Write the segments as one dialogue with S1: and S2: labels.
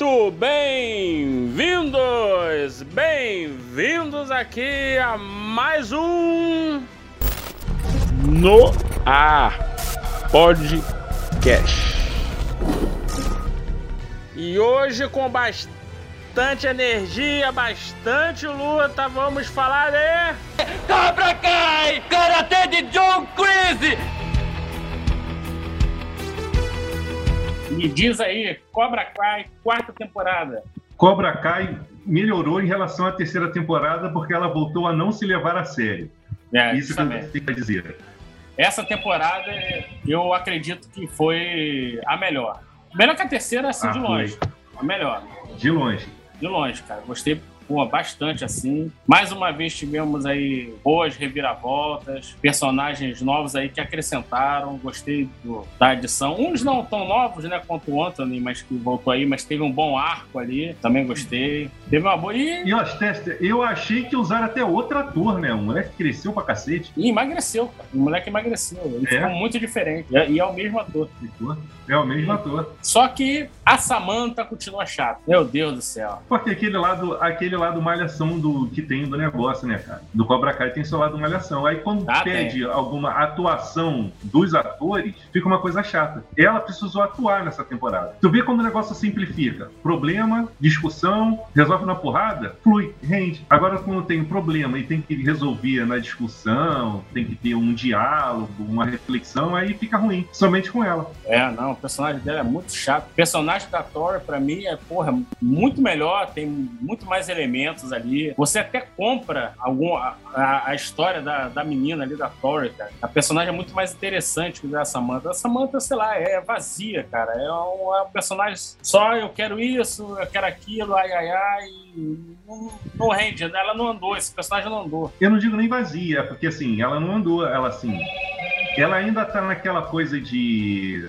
S1: Muito bem-vindos, bem-vindos aqui a mais um No Ar Podcast. E hoje com bastante energia, bastante luta, vamos falar de
S2: Cobra Kai! Karate de John Crazy!
S1: Me diz aí, Cobra Kai, quarta temporada.
S3: Cobra Kai melhorou em relação à terceira temporada porque ela voltou a não se levar a sério.
S1: É,
S3: Isso que eu tenho que dizer.
S1: Essa temporada eu acredito que foi a melhor. Melhor que a terceira, assim,
S3: Ah,
S1: de
S3: foi.
S1: longe. A melhor.
S3: De longe.
S1: De longe, cara. Gostei pô, bastante, assim. Mais uma vez tivemos aí boas reviravoltas, personagens novos aí que acrescentaram. Gostei do- da edição. Uns não tão novos, né, quanto o Anthony, mas que voltou aí, mas teve um bom arco ali. Também gostei. Teve uma boa... E,
S3: E Tester, eu achei que usaram até outro ator, né? O moleque cresceu pra cacete.
S1: e emagreceu, cara. O moleque emagreceu. Ele
S3: É?
S1: ficou muito diferente. E é- e é o mesmo ator.
S3: Ficou. É o mesmo ator.
S1: Só que a Samantha continua chata. Meu Deus do céu.
S3: Porque aquele lado, aquele lado malhação do que tem do negócio, né, cara? Do Cobra Kai tem seu lado malhação. Aí quando
S1: Ah,
S3: pede alguma atuação dos atores, fica uma coisa chata. Ela precisou atuar nessa temporada. Tu vê quando o negócio simplifica. Problema, discussão, resolve na porrada, flui, rende. Agora quando tem um problema e tem que resolver na discussão, tem que ter um diálogo, uma reflexão, aí fica ruim. Somente com ela.
S1: É, não, personagem dela é muito chato. O personagem da Tori, pra mim, é, porra, muito melhor, tem muito mais elementos ali. Você até compra algum, a, a- a história da, da menina ali, da Tori, cara. A personagem é muito mais interessante que da Samantha. A Samantha, sei lá, é vazia, cara. É um, é um personagem só, eu quero isso, eu quero aquilo, ai, ai, ai. Não, não rende, ela não andou, esse personagem não andou.
S3: Eu não digo nem vazia, porque assim, ela não andou, ela assim. Ela ainda tá naquela coisa de.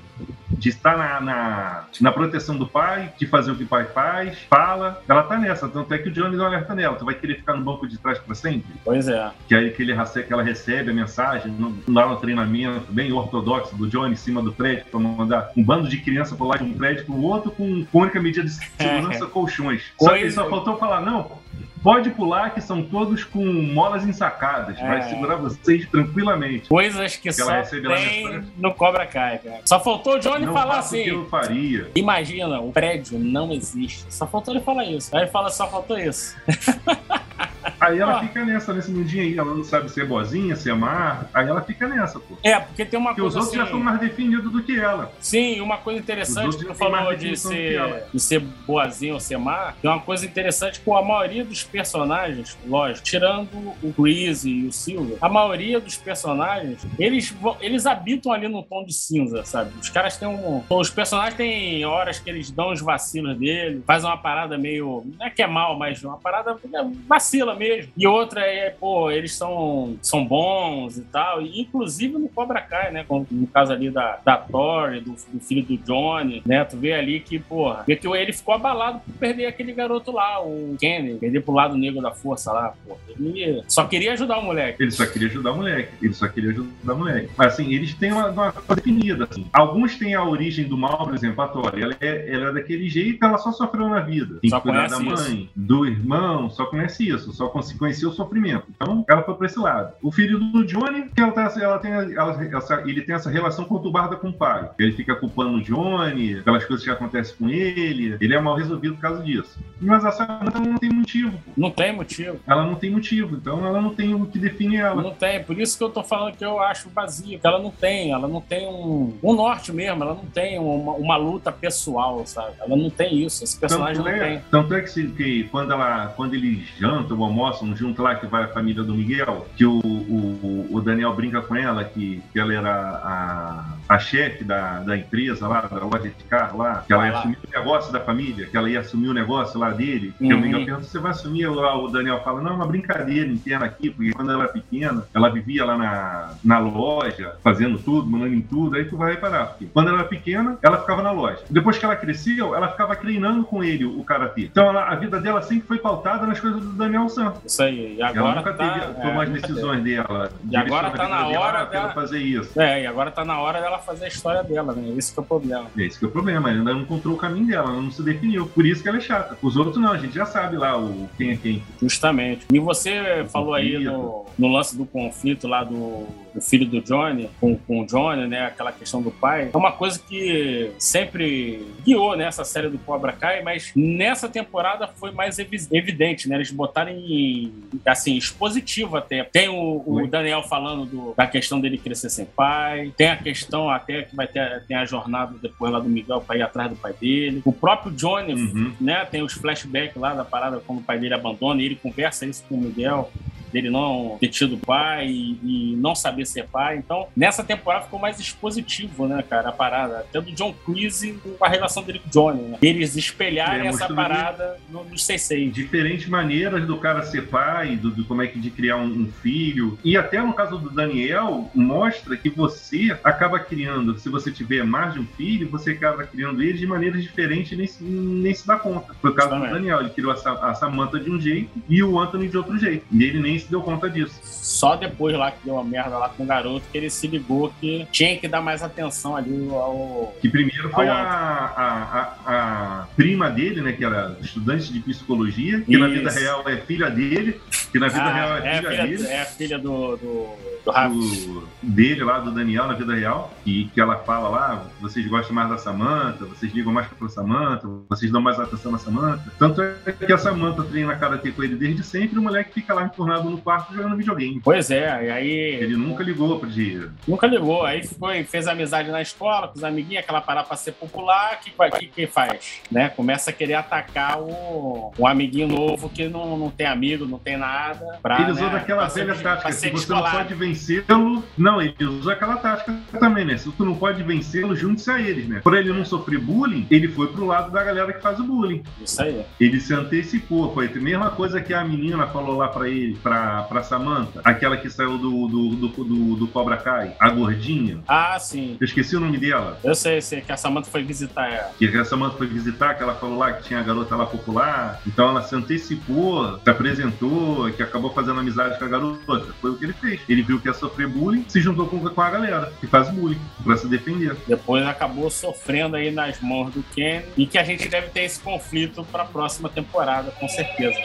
S3: de estar na, na, na proteção do pai, de fazer o que o pai faz, fala. Ela tá nessa, tanto é que o Johnny não alerta nela. Tu vai querer ficar no banco de trás pra sempre?
S1: Pois é.
S3: Que aí que, ele, que ela recebe a mensagem, não dá um treinamento bem ortodoxo do Johnny em cima do prédio, pra mandar um bando de criança pular de um prédio pro outro com, única medida de segurança, colchões. Só que só faltou falar, não, pode pular que são todos com molas ensacadas, vai
S1: É.
S3: segurar vocês tranquilamente.
S1: Coisas que
S3: ela
S1: só tem no Cobra Kai, cara. Só faltou o Johnny
S3: não
S1: falar
S3: o que
S1: assim.
S3: eu faria.
S1: Imagina, o prédio não existe. Só faltou ele falar isso. Aí ele fala, só faltou isso.
S3: Aí ela
S1: Ó.
S3: fica nessa, nesse mundinho aí, ela não sabe se é boazinha, se é má, aí ela fica nessa, pô.
S1: É, porque tem uma
S3: Porque os
S1: coisa
S3: outros já
S1: assim...
S3: são mais definidos do que ela.
S1: Sim, uma coisa
S3: Os
S1: interessante
S3: outros
S1: que tu
S3: já
S1: falou de ser, de ser boazinho ou ser má. Tem uma coisa interessante com a maioria dos personagens, lógico, tirando o Chris e o Silver, a maioria dos personagens, eles, eles habitam ali no tom de cinza, sabe? Os caras têm um... Os personagens têm horas que eles dão os vacilos dele, fazem uma parada meio... Não é que é mal, mas uma parada é, vacila mesmo. E outra é, pô, eles são, são bons e tal. E, inclusive no Cobra Kai, né? Como no caso ali da, da Tori, do, do filho do Johnny, né? Tu vê ali que, porra, ele ficou abalado por perder aquele garoto lá, o Kenny, perder pro lado negro da força lá, pô. Ele só queria ajudar o moleque.
S3: Ele só queria ajudar o moleque. Ele só queria ajudar o moleque. Mas assim, eles têm uma, uma coisa definida. Assim. Alguns têm a origem do mal, por exemplo, a Tori. Ela é, ela é daquele jeito, ela só sofreu na vida. Tem
S1: Só
S3: que cuidar da mãe, do irmão, só conhece isso, só con- conhecia o sofrimento. Então, ela foi pra esse lado. O filho do Johnny, que ela, tá, ela tem, ela- essa- ele tem essa relação conturbada com o pai. Ele fica culpando o Johnny, pelas coisas que acontecem com ele. Ele é mal resolvido por causa disso. Mas a Samantha não tem motivo.
S1: Não tem motivo.
S3: Ela não tem motivo, então ela não tem o que define ela.
S1: Não tem, por isso que eu tô falando que eu acho vazio, que ela não tem, ela não tem um, um norte mesmo, ela não tem uma, uma luta pessoal, sabe? Ela não tem isso, esse personagem
S3: Tanto
S1: não
S3: é,
S1: tem.
S3: tanto é que, que quando, ela, quando eles jantam ou almoçam junto lá, que vai a família do Miguel, que o, o, o Daniel brinca com ela, que, que ela era a, a chefe da, da empresa lá, da loja de carro lá, que ela ia assumir o negócio da família, que ela ia assumir o negócio lá dele,
S1: Uhum.
S3: o Miguel pergunta, você vai assumir? Lá, o Daniel fala, não, é uma brincadeira interna aqui, porque quando ela era pequena, ela vivia lá na, na loja, fazendo tudo, mandando em tudo, aí tu vai reparar. Porque quando ela era pequena, ela ficava na loja. Depois que ela cresceu, ela ficava treinando com ele o karatê. Então ela- a vida dela sempre foi pautada nas coisas do Daniel San.
S1: Isso aí. E agora
S3: ela nunca
S1: tá,
S3: teve,
S1: é,
S3: tomou as
S1: nunca
S3: decisões dela.
S1: E agora tá na hora
S3: "Ah, quero
S1: dela-
S3: fazer isso.
S1: É, e agora tá na hora dela fazer a história dela, né? Esse que é o problema.
S3: Esse que é o problema, ela ainda não encontrou o caminho dela, ela não se definiu. Por isso que ela é chata. Os outros não, a gente já sabe lá o quem é quem.
S1: Justamente. E você falou aí no, no lance do conflito lá do, do filho do Johnny com, com o Johnny, né? Aquela questão do pai. É uma coisa que sempre guiou nessa série do Cobra Kai, mas nessa temporada foi mais evi- evidente, né? Eles botaram em, assim, expositivo até. Tem o, o. Daniel falando do- da questão dele crescer sem pai, tem a questão até que vai ter tem a jornada depois lá do Miguel para ir atrás do pai dele. O próprio Johnny
S3: Uhum.
S1: né? Tem os flashbacks lá da parada quando o pai dele abandona e ele conversa isso com o Miguel. Dele não ter tido pai e, e não saber ser pai. Então, nessa temporada ficou mais expositivo, né, cara? A parada. Até do John Cruise com a relação dele com o Johnny, né? Eles espelharem
S3: É,
S1: essa parada no, nos 6
S3: Diferentes maneiras do cara ser pai, do, do como é que de criar um, um filho. E até no caso do Daniel, mostra que você acaba criando, se você tiver mais de um filho, você acaba criando eles de maneiras diferentes e nem, se- nem se dá conta. Foi o caso
S1: Justamente.
S3: do Daniel, ele criou a, a Samantha de um jeito e o Anthony de outro jeito. E ele nem se deu conta disso.
S1: Só depois lá que deu uma merda lá com o garoto que ele se ligou que tinha que dar mais atenção ali ao.
S3: Que primeiro foi a, a, a, a prima dele, né? Que era estudante de psicologia, que na
S1: Isso.
S3: vida real é filha dele, que na vida
S1: Ah,
S3: real é
S1: é,
S3: filha,
S1: filha,
S3: dele.
S1: é filha do, do, do
S3: dele lá, do Daniel, na vida real, e que ela fala lá, vocês gostam mais da Samantha, vocês ligam mais pra Samantha, vocês dão mais atenção na Samantha. Tanto é que a Samantha treina karatê com ele desde sempre, o moleque fica lá entornado no quarto jogando videogame.
S1: Pois é, e aí.
S3: Ele nunca ligou pro dia.
S1: Nunca ligou. Aí foi, fez amizade na escola, com os amiguinhos, aquela parada pra ser popular. O que, que, que faz? Né? Começa a querer atacar o, um amiguinho novo que não, não tem amigo, não tem nada. Pra,
S3: ele usou
S1: né,
S3: daquela
S1: pra ser-
S3: velha tática, se você não pode vencê-lo... Não, ele usou aquela tática também, né? Se tu não pode vencê-lo, junte-se a eles, né? Por ele não sofrer bullying, ele foi pro lado da galera que faz o bullying.
S1: Isso aí.
S3: Ele se antecipou, foi a mesma coisa que a menina falou lá pra ele, pra, pra Samantha, aquela que saiu do, do, do, do, do Cobra Kai, a gordinha.
S1: Ah, sim.
S3: Eu esqueci o nome dela.
S1: Eu sei, sei que a Samantha foi visitar ela.
S3: Que a Samantha foi visitar, que ela falou lá que tinha a garota lá popular. Então ela se antecipou, se apresentou, que acabou fazendo amizade com a garota. Foi o que ele fez. Ele viu que ia sofrer bullying, se juntou com, com a galera que faz bullying, pra se defender.
S1: Depois acabou sofrendo aí nas mãos do Ken. E que a gente deve ter esse conflito pra próxima temporada, com certeza.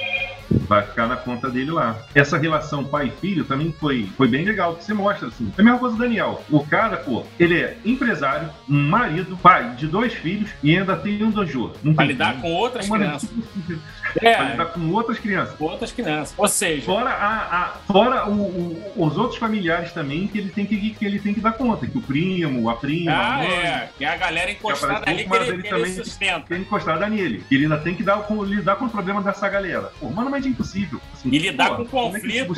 S3: Vai ficar na conta dele lá. Essa relação pai e filho também foi, foi bem legal, que você mostra assim. É a mesma coisa do Daniel. O cara, pô, ele é empresário, um marido, pai de dois filhos e ainda tem um dojo. Não
S1: Pra lidar com outras crianças. É,
S3: lidar com outras crianças.
S1: com outras crianças. Ou seja,
S3: Fora, a, a- fora o- o- os outros familiares também que ele, tem que, que ele tem que dar conta. Que o primo, a prima, a
S1: ah,
S3: mãe,
S1: é. Que é a galera encostada
S3: aparece
S1: ali que
S3: pouco,
S1: ele, que
S3: ele
S1: ele
S3: também-
S1: sustenta.
S3: tem encostada nele. Que ele ainda tem que dar, com, lidar com o problema dessa galera. Pô, mano, mas é impossível. Assim,
S1: E lidar
S3: pô,
S1: com
S3: é que
S1: conflito,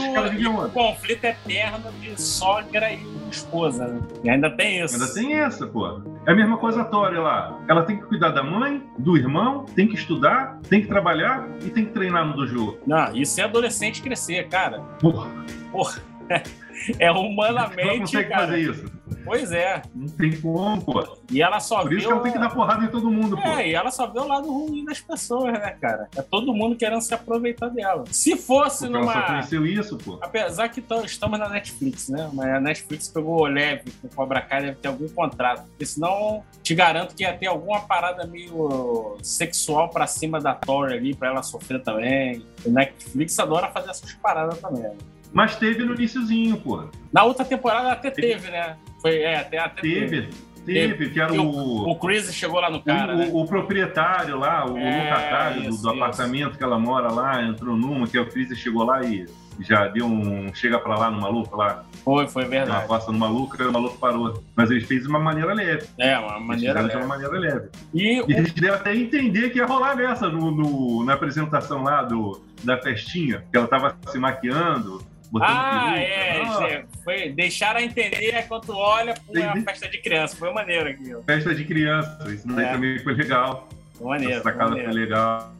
S3: onde?
S1: conflito eterno de sogra e esposa, né? E ainda tem isso.
S3: Ainda tem essa, pô. É a mesma coisa a Tori lá. Ela tem que cuidar da mãe, do irmão, tem que estudar, tem que trabalhar e tem que treinar no dojo.
S1: Não, isso é adolescente crescer, cara.
S3: Porra,
S1: Porra. É
S3: ela
S1: humanamente,
S3: consegue
S1: cara.
S3: fazer isso.
S1: Pois é.
S3: Não tem como, pô.
S1: E ela só
S3: Por
S1: vê.
S3: isso que ela
S1: o-
S3: tem que dar porrada em todo mundo, pô.
S1: É, e ela só vê o lado ruim das pessoas, né, cara? É todo mundo querendo se aproveitar dela. Se fosse
S3: Porque ela só
S1: numa.
S3: conheceu isso, pô.
S1: Apesar que estamos na Netflix, né? Mas a Netflix pegou leve com o Cobra Kai, deve ter algum contrato. Porque senão, te garanto que ia ter alguma parada meio sexual pra cima da Tori ali, pra ela sofrer também. O Netflix adora fazer essas paradas também. né?
S3: Mas teve no iniciozinho, pô.
S1: Na outra temporada até teve, né? Foi, é, até, até teve.
S3: Teve, teve, que era o.
S1: O Chris chegou lá no cara,
S3: o,
S1: né?
S3: o proprietário lá, o
S1: É,
S3: locatário do-
S1: isso,
S3: do,
S1: isso.
S3: apartamento que ela mora lá, entrou numa, que o Freezer chegou lá e já deu um. chega pra lá no maluco lá,
S1: Foi, foi
S3: deu uma
S1: verdade.
S3: costa no maluco, o maluco parou. Mas eles fez de uma maneira leve.
S1: É, uma maneira.
S3: fizeram de
S1: leve.
S3: uma maneira leve.
S1: E
S3: E
S1: o
S3: eles deram até entender que ia rolar nessa no, no- na apresentação lá do, da festinha, que ela tava se maquiando,
S1: Ah, é,
S3: Ah,
S1: é, foi deixaram a entender quando olha pra uma
S3: Entendi.
S1: festa de criança. Foi maneiro aqui.
S3: Festa de criança, isso daí
S1: É.
S3: também foi legal.
S1: Foi maneiro,
S3: Essa sacada foi legal.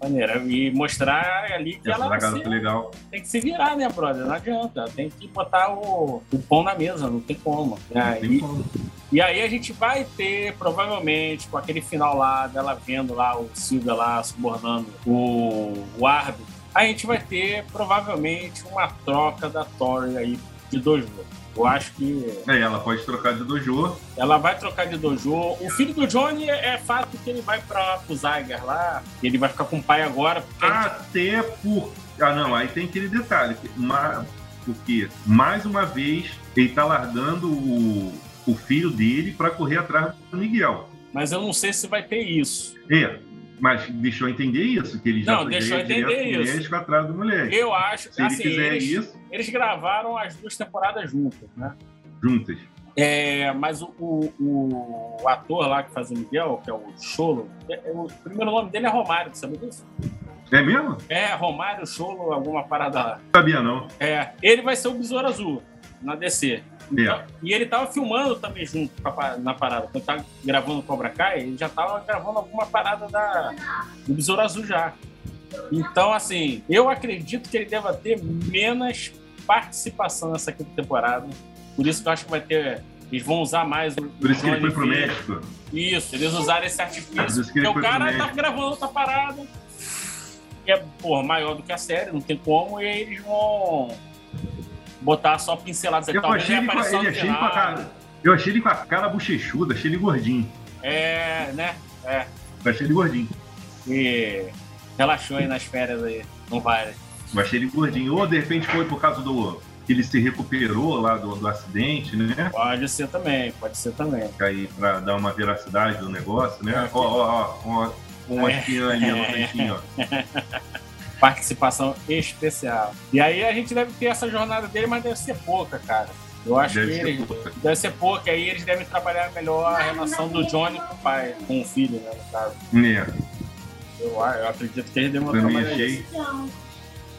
S1: maneiro. E mostrar ali que
S3: Essa
S1: ela se-
S3: foi legal.
S1: tem que se virar, né, brother? Não adianta. Tem que botar o, o pão na mesa, não tem como. E
S3: Não
S1: aí,
S3: tem como.
S1: e aí a gente vai ter, provavelmente, com aquele final lá, dela vendo lá o Silvia lá subornando o, o árbitro. A gente vai ter provavelmente uma troca da Tori aí de Dojo. Eu acho que.
S3: É, ela pode trocar de Dojo.
S1: Ela vai trocar de Dojo. O filho do Johnny é, é fato que ele vai para o Zyger lá. Ele vai ficar com o pai agora.
S3: Até gente... por. Ah, não, aí tem aquele detalhe. Porque, mais uma vez, ele tá largando o, o filho dele para correr atrás do Miguel.
S1: Mas eu não sei se vai ter isso.
S3: É, mas deixou entender isso, que ele já
S1: não, deixou entender isso.
S3: Atrás do moleque.
S1: Eu acho
S3: que assim, eles,
S1: isso, eles gravaram as duas temporadas juntas, né?
S3: Juntas.
S1: É, mas o, o, o, ator lá que faz o Miguel, que é o Cholo, é, é, o primeiro nome dele é Romário, sabe disso?
S3: É mesmo?
S1: É, Romário, Cholo, alguma parada lá.
S3: Sabia não.
S1: É, ele vai ser o Besouro Azul na DC.
S3: Então,
S1: e ele tava filmando também junto na parada. Quando tá gravando Cobra Kai, ele já tava gravando alguma parada da, do Besouro Azul já. Então, assim, eu acredito que ele deva ter menos participação nessa quinta temporada. Por isso que eu acho que vai ter. Eles vão usar mais o.
S3: Por isso que ele foi pro México.
S1: Isso, eles usaram esse artifício. Porque o cara tá gravando outra parada que é porra, maior do que a série, não tem como, e aí eles vão botar só pinceladas.
S3: Eu achei ele, com, ele achei com a cara. Eu achei ele com a cara bochechuda, achei ele gordinho.
S1: É, né? É.
S3: Eu achei ele gordinho.
S1: E relaxou aí nas férias aí, não vai.
S3: Eu achei ele gordinho. Ou de repente foi por causa do. que ele se recuperou lá do, do acidente, né?
S1: Pode ser também, pode ser também.
S3: Aí pra dar uma veracidade do negócio, né? É, ó, ó, ó, ó, uma é. espinha ali no cantinho, ó.
S1: participação especial. E aí a gente deve ter essa jornada dele, mas deve ser pouca, cara. Eu acho deve que ser pouca. deve ser pouca, aí eles devem trabalhar melhor a relação do Johnny com o pai, com o filho, né, no caso.
S3: É.
S1: Eu, eu acredito que eles devem trabalhar isso.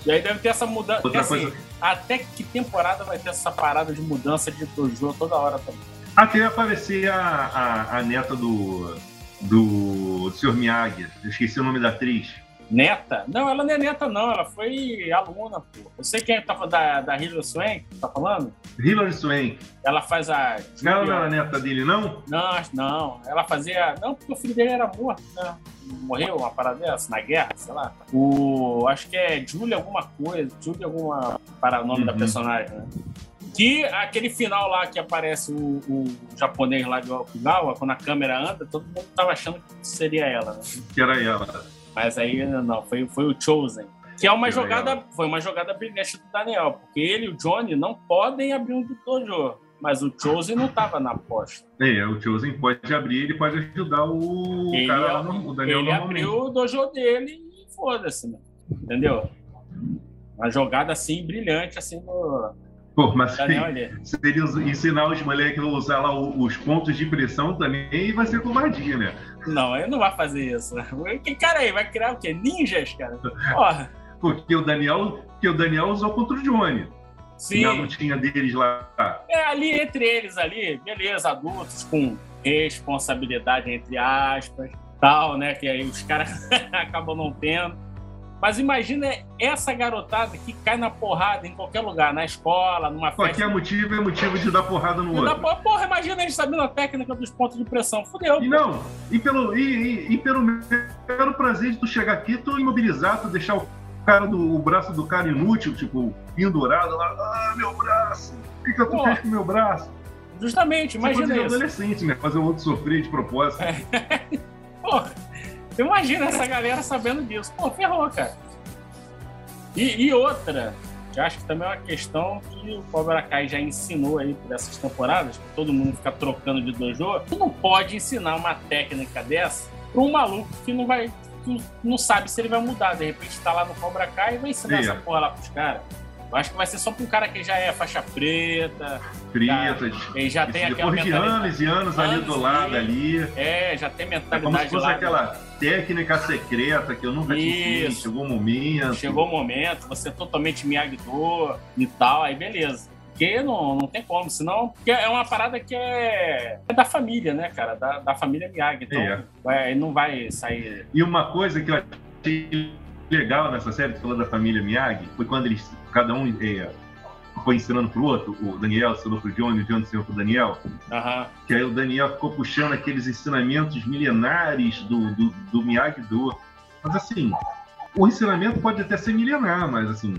S1: E aí deve ter essa mudança. Outra assim, coisa... Até que temporada vai ter essa parada de mudança de dojo toda hora também?
S3: Até aparecer a, a, a neta do, do, do Sr. Miyagi. Eu esqueci o nome da atriz.
S1: Neta? Não, ela não é neta, não. Ela foi aluna, pô. Eu sei quem tá falando da, da Hilary Swank, tá falando?
S3: Hilary Swank.
S1: Ela faz a.
S3: Ela não era neta dele, não?
S1: Não, não. Ela fazia. Não, porque o filho dele era morto, né? Morreu uma parada dessa, na guerra, sei lá. O. Acho que é Julia alguma coisa. Julia alguma. Para o nome uhum. da personagem, né? Que aquele final lá que aparece o, o japonês lá de Okinawa, quando a câmera anda, todo mundo tava achando que seria ela, né?
S3: Que era ela.
S1: Mas aí não, foi, foi o Chosen. Que é uma jogada, foi uma jogada brilhante do Daniel, porque ele e o Johnny não podem abrir um dojo. Mas o Chosen não estava na aposta.
S3: É, o Chosen pode abrir, ele pode ajudar o
S1: ele,
S3: cara,
S1: o Daniel Ele abriu o dojo dele e foda-se, né? Entendeu? Uma jogada assim, brilhante, assim, do,
S3: Pô, mas se, se ele ensinar os moleques a usar lá os pontos de pressão também, vai ser covardia, né?
S1: Não, ele não vai fazer isso. Que cara aí, vai criar o quê? Ninjas, cara? Porra.
S3: Porque o Daniel, que o Daniel usou contra o Johnny.
S1: Sim.
S3: Na lutinha deles lá.
S1: É, ali entre eles ali, beleza, adultos com responsabilidade, entre aspas, tal, né? Que aí os caras acabam não tendo. Mas imagina essa garotada que cai na porrada em qualquer lugar, na escola, numa
S3: festa. Qualquer motivo é motivo de dar porrada no outro.
S1: Porra, porra, imagina eles sabendo a técnica dos pontos de pressão. Fudeu.
S3: E não, e pelo, e, e, e pelo mero prazer de tu chegar aqui, tu imobilizar, tu deixar o cara do o braço do cara inútil, tipo, pendurado lá, ah, meu braço, o que, que eu fez com o meu braço?
S1: Justamente, imagina Você isso.
S3: adolescente, né? Fazer o outro sofrer de propósito. É.
S1: Porra. Imagina essa galera sabendo disso. Pô, ferrou, cara. E, e, outra, que acho que também é uma questão que o Cobra Kai já ensinou aí por essas temporadas, que todo mundo fica trocando de dojo. Tu não pode ensinar uma técnica dessa pra um maluco que não vai. Que não sabe se ele vai mudar. De repente tá lá no Cobra Kai e vai ensinar Sim. essa porra lá pros caras. Eu acho que vai ser só para um cara que já é faixa preta.
S3: Preta,
S1: ele já tem aquela
S3: Depois de anos e anos, anos ali do lado ali.
S1: É, já tem mentalidade.
S3: É como se fosse lá, aquela técnica secreta que eu nunca tinha Chegou o momento.
S1: Chegou o momento, você é totalmente Miyagi-Do e tal, aí beleza. Porque não, não tem como, senão. Porque é uma parada que é, é da família, né, cara? Da, da família Miyagi. Então, é. vai, não vai sair.
S3: E uma coisa que eu achei legal nessa série, falando da família Miyagi, foi quando eles, cada um é, foi ensinando pro outro, o Daniel ensinou pro Johnny, o Johnny ensinou pro Daniel,
S1: uhum.
S3: que aí o Daniel ficou puxando aqueles ensinamentos milenares do, do, do Miyagi-Do. Mas assim, o ensinamento pode até ser milenar, mas assim,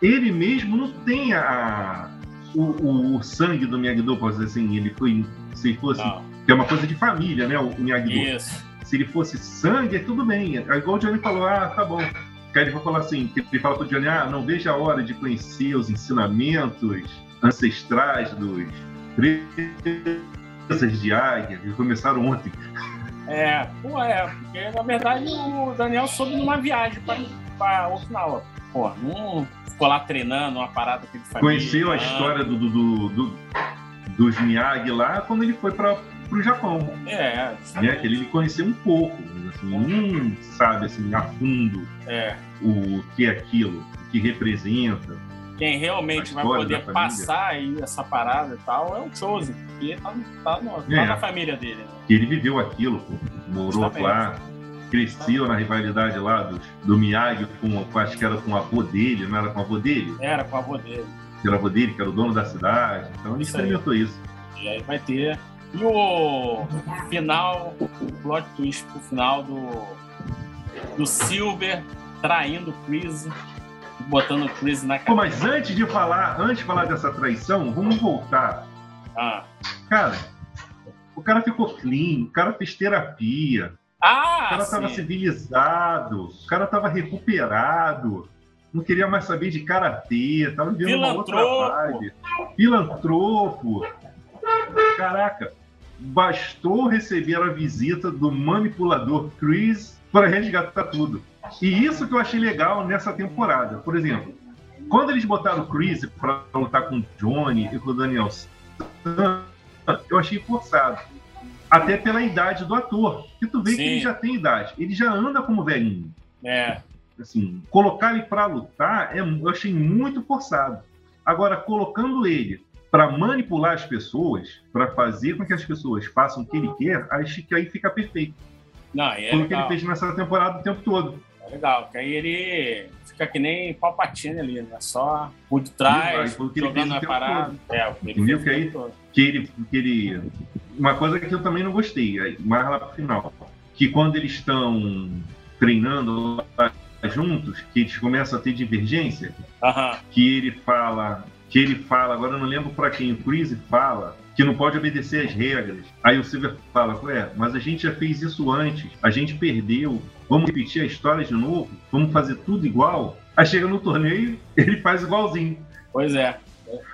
S3: ele mesmo não tem a, o, o, o sangue do Miyagi-Do, dizer assim, ele foi, se fosse,
S1: Não.
S3: que é uma coisa de família, né, o Miyagi-Do.
S1: Isso.
S3: Se ele fosse sangue, é tudo bem. É igual o Johnny falou, ah, tá bom. Aí ele vai falar assim, ele fala pro Johnny, ah, não veja a hora de conhecer os ensinamentos ancestrais dos presas de águia, que começaram ontem.
S1: É, pô, é, porque na verdade o Daniel soube numa viagem para, Okinawa. Pô, não ficou lá treinando uma parada que ele família.
S3: Conheceu a história do, do, do- do- dos Miyagi lá quando ele foi para pro Japão.
S1: É,
S3: Né? Que ele conheceu um pouco, mas, assim, não sabe assim, a fundo
S1: é.
S3: o que é aquilo, o que representa.
S1: Quem realmente vai poder passar aí essa parada e tal é o Chosen, porque tá, tá, no, tá
S3: É.
S1: na família dele. Né?
S3: Que ele viveu aquilo, pô, morou
S1: Justamente.
S3: lá, cresceu na rivalidade lá do, do Miyagi com, com, acho que era com o avô dele, não era com o avô dele?
S1: Era com o avô dele.
S3: Era o avô dele, que era o dono da cidade. Então ele
S1: Isso aí.
S3: experimentou isso.
S1: E aí vai ter. E o final, o plot twist pro final do, do Silver traindo o Chris, botando o Chris na cabeça.
S3: mas antes de falar, antes de falar dessa traição, vamos voltar.
S1: Ah,
S3: Cara, o cara ficou clean, o cara fez terapia, o
S1: ah
S3: cara tava
S1: sim.
S3: civilizado, o cara tava recuperado, não queria mais saber de karatê, tava vivendo uma outra vibe. Filantropo. Caraca, bastou receber a visita do manipulador Chris para resgatar tudo. E isso que eu achei legal nessa temporada. Por exemplo, quando eles botaram o Chris para lutar com o Johnny e com o Daniel San, eu achei forçado. Até pela idade do ator. Que tu vê que
S1: Sim.
S3: ele já tem idade. Ele já anda como velhinho.
S1: É,
S3: Assim, colocar ele para lutar, é, eu achei muito forçado. Agora, colocando ele para manipular as pessoas, para fazer com que as pessoas façam o que ele quer, acho que aí fica perfeito.
S1: não, é
S3: Foi o que ele fez nessa temporada o tempo todo.
S1: é legal, que aí ele fica que nem Palpatine ali, né? Só por trás, jogando
S3: fez o
S1: a
S3: tempo
S1: parada. É, o que ele o
S3: Que aí-
S1: todo.
S3: que ele, que ele. Uma coisa que eu também não gostei, aí, mais lá pro final. Que quando eles estão treinando juntos, que eles começam a ter divergência,
S1: Aham,
S3: que ele fala. Que ele fala, agora eu não lembro pra quem, o Chris fala que não pode obedecer às regras. Aí o Silver fala, ué, mas a gente já fez isso antes, a gente perdeu, vamos repetir a história de novo, vamos fazer tudo igual. Aí chega no torneio, ele faz igualzinho.
S1: pois é.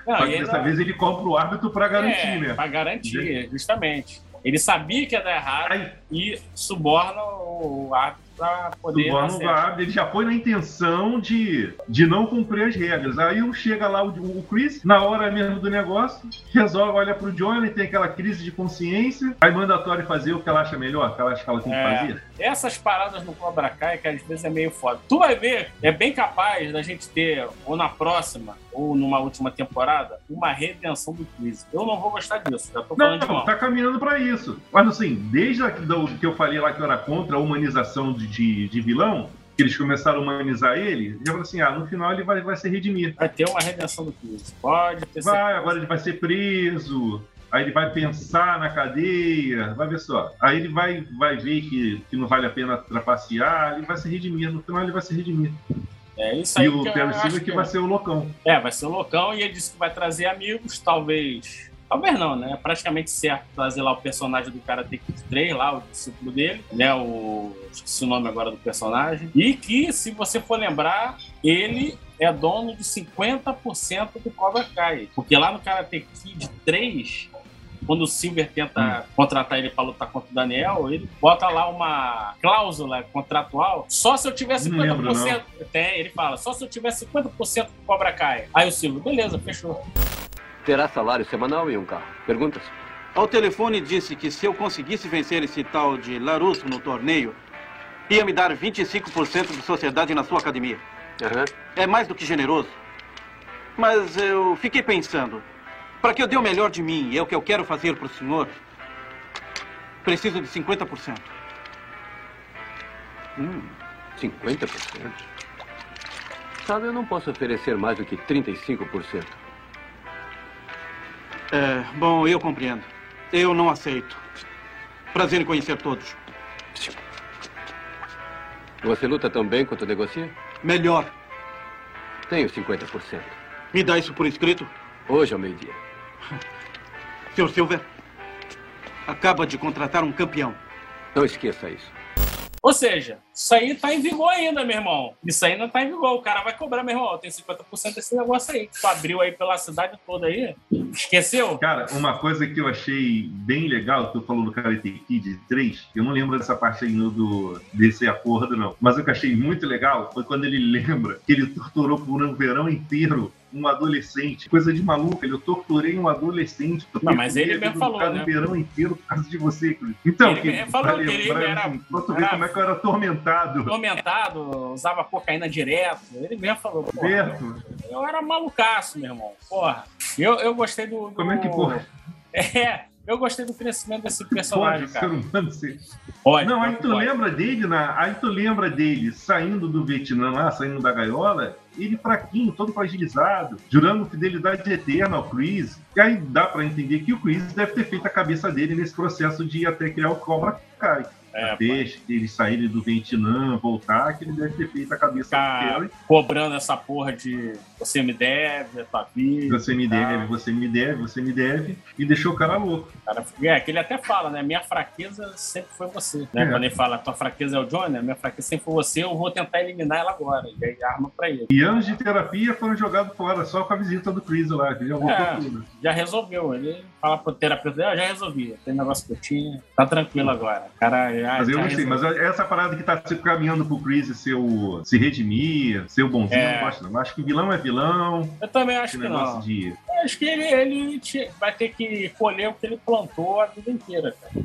S1: Não,
S3: dessa vez ele compra o árbitro pra garantir,
S1: é,
S3: né?
S1: Pra garantir, justamente. Ele sabia que ia dar errado
S3: Aí
S1: e suborna o árbitro pra poder.
S3: O vai, ele já foi na intenção de, de não cumprir as regras. Aí um chega lá o, o Chris, na hora mesmo do negócio, resolve, olha pro Johnny, tem aquela crise de consciência, aí manda a Tori fazer o que ela acha melhor, o que ela acha que ela tem que
S1: É.
S3: fazer.
S1: Essas paradas no Cobra Kai, que às vezes é meio foda. Tu vai ver, é bem capaz da gente ter, ou na próxima, ou numa última temporada, uma redenção do Chris. Eu não vou gostar disso, já tô
S3: Não,
S1: falando de mal.
S3: tá caminhando pra isso. Mas assim, desde que eu falei lá que eu era contra a humanização de, de, de vilão, que eles começaram a humanizar ele, já falou assim: ah, no final ele vai, vai se redimir.
S1: Vai ter uma redenção do Chris. Pode ter
S3: Vai,
S1: certeza.
S3: agora ele vai ser preso, aí ele vai pensar na cadeia, vai ver só. Aí ele vai, vai ver que, que não vale a pena trapacear, ele vai se redimir. No final ele vai se redimir.
S1: É isso aí
S3: E o
S1: que
S3: Terry
S1: acho
S3: Silver que vai ser o loucão.
S1: É, vai ser o loucão e ele disse que vai trazer amigos, talvez. Talvez não, né? Praticamente certo trazer lá o personagem do Karate Kid 3, lá, o discípulo dele, né? O. Esqueci o nome agora do personagem. E que, se você for lembrar, ele é dono de 50% do Cobra Kai. Porque lá no Karate Kid 3, quando o Silver tenta contratar ele para lutar contra o Daniel, ele bota lá uma cláusula contratual. Só se eu tiver 50%.
S3: Não lembro,
S1: Tem, ele fala, só se eu tiver 50% do Cobra Kai. Aí o Silver, beleza, fechou.
S4: Terá salário semanal e um carro. Perguntas?
S5: Ao telefone disse que se eu conseguisse vencer esse tal de Larusso no torneio, ia me dar 25% de sociedade na sua academia.
S4: Aham.
S5: É mais do que generoso. Mas eu fiquei pensando, para que eu dê o melhor de mim e é o que eu quero fazer para o senhor, preciso de 50%.
S4: Hum, 50%. Sabe, eu não posso oferecer mais do que 35%.
S5: É, bom, eu compreendo. Eu não aceito. Prazer em conhecer todos.
S4: Você luta tão bem quanto negocia?
S5: Melhor.
S4: Tenho 50%.
S5: Me dá isso por escrito?
S4: Hoje ao meio-dia.
S5: Sr. Silver, acaba de contratar um campeão.
S4: Não esqueça isso.
S1: Ou seja, isso aí tá em vigor ainda, meu irmão. Isso aí não tá em vigor. O cara vai cobrar, meu irmão. Tem 50% desse negócio aí. Que tu abriu aí pela cidade toda aí. Esqueceu?
S3: Cara, uma coisa que eu achei bem legal, tu falou do Karate Kid 3, eu não lembro dessa parte aí do, desse acordo, não. Mas o que eu achei muito legal foi quando ele lembra que ele torturou por um verão inteiro um adolescente. Coisa de maluco, ele eu torturei um adolescente.
S1: Não, mas ele mesmo falou, né?
S3: o verão inteiro por causa de você, Cruz. Então,
S1: Ele
S3: que,
S1: falou
S3: pra
S1: que ele
S3: lembrar,
S1: era-
S3: pra tu ver
S1: era-
S3: como é que eu era atormentado.
S1: Tormentado, usava cocaína direto. Ele mesmo falou, porra,
S3: Certo?
S1: eu era malucaço, meu irmão. Porra. Eu, eu gostei do, do-
S3: Como é que pode?
S1: É, eu gostei do crescimento desse
S3: Pode
S1: personagem,
S3: ser
S1: cara.
S3: humano ser
S1: Pode,
S3: Não, aí
S1: pode,
S3: tu
S1: pode.
S3: lembra dele, na, aí tu lembra dele saindo do Vietnã lá, saindo da gaiola, ele fraquinho, todo fragilizado, jurando fidelidade eterna ao Chris. E aí dá pra entender que o Chris deve ter feito a cabeça dele nesse processo de até criar o Cobra Kai.
S1: É,
S3: eles saírem do Vietnã, voltar, que ele deve ter feito a cabeça
S1: Ficar
S3: do
S1: cobrando essa porra de você me deve, é tua vida.
S3: Você me
S1: tal.
S3: deve, você me deve, você me deve. E deixou o cara louco.
S1: Cara, é, que ele até fala, né? Minha fraqueza sempre foi você. Né?
S3: É.
S1: Quando ele fala, tua fraqueza é o Johnny, a minha fraqueza sempre foi você, eu vou tentar eliminar ela agora. E aí arma pra ele.
S3: E anos de terapia foram jogados fora só com a visita do Chris lá, que já voltou
S1: É.
S3: tudo.
S1: Já resolveu. Ele fala pro terapeuta, eu já resolvi. Tem negócio que eu tinha, tá tranquilo agora. O Cara, já,
S3: Mas eu
S1: já
S3: gostei, mas essa parada que tá se caminhando pro Chris ser o, se redimir, ser o bonzinho,
S1: É.
S3: eu não gosto não. Acho que vilão é vilão,
S1: Eu também acho que não.
S3: de.
S1: Eu Acho que ele, ele vai ter que colher o que ele plantou a vida inteira, cara.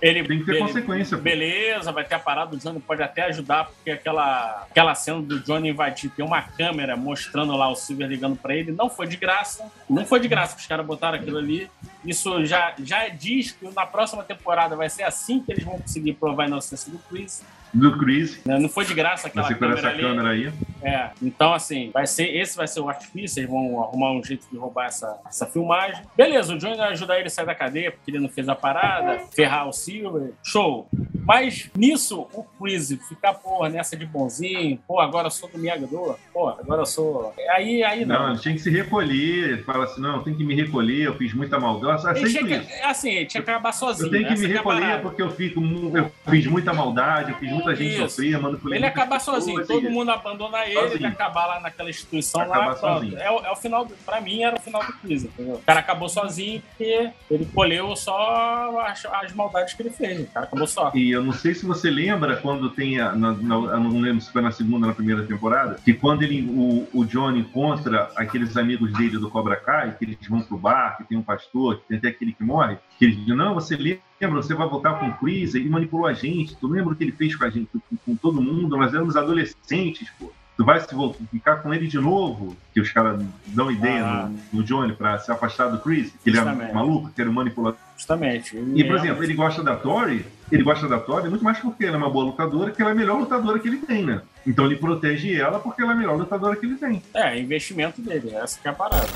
S1: Ele,
S3: Tem que ter
S1: ele-
S3: consequência, pô.
S1: Beleza, vai ter a parada do Johnny, pode até ajudar, porque aquela, aquela cena do Johnny invadir, tem uma câmera mostrando lá o Silver ligando pra ele, não foi de graça. Não foi de graça que os caras botaram aquilo ali. Isso já, já diz que na próxima temporada vai ser assim que eles vão conseguir provar a inocência do Chris.
S3: Do Chris,
S1: né? Não foi de graça aquela câmera
S3: essa
S1: ali.
S3: câmera aí.
S1: É, então assim, vai ser, esse vai ser o artifício, eles vão arrumar um jeito de roubar essa, essa filmagem. Beleza, o Johnny vai ajudar ele a sair da cadeia, porque ele não fez a parada, ferrar o Silver, show. Mas nisso, o Chris ficar, porra, nessa de bonzinho, pô, agora eu sou do Miyagador, pô, agora eu sou. Aí, aí
S3: Não,
S1: não.
S3: ele tinha que se recolher. Ele fala assim: não, tem que me recolher, eu fiz muita maldade.
S1: Ele tinha
S3: sempre
S1: que,
S3: isso.
S1: assim, ele tinha que acabar sozinho.
S3: Eu tenho que me
S1: é
S3: recolher
S1: parada.
S3: porque eu, fico, eu fiz muita maldade, eu fiz muita gente
S1: Isso.
S3: sofrer, manipulei
S1: Ele acabar sozinho, todo mundo abandona ele, ele
S3: Sozinho.
S1: acabar lá naquela instituição
S3: Acabar
S1: lá,
S3: sozinho.
S1: É, o- é o final, do, pra mim era o final do Chris, entendeu? O cara acabou sozinho porque ele colheu só as, as maldades que ele fez, o cara acabou só.
S3: E eu não sei se você lembra quando tem a, na, na- eu não lembro se foi na segunda ou na primeira temporada, que quando ele, o, o Johnny encontra aqueles amigos dele do Cobra Kai, que eles vão pro bar, que tem um pastor, que tem até aquele que morre, que ele diz, não, você lembra, você vai voltar com o Chris, ele manipulou a gente, tu lembra o que ele fez com a gente, com, com todo mundo, nós éramos adolescentes, pô. Tu vai se voltar, ficar com ele de novo, que os caras dão ideia
S1: Ah.
S3: no, no Johnny pra se afastar do Chris, que ele é
S1: Justamente.
S3: maluco, que era um manipulador.
S1: Justamente.
S3: E, por exemplo, ele gosta da Tori, ele gosta da Tori muito mais porque ela é uma boa lutadora, que ela é a melhor lutadora que ele tem, né? Então ele protege ela porque ela é a melhor lutadora que ele tem.
S1: É, investimento dele, essa que é a parada.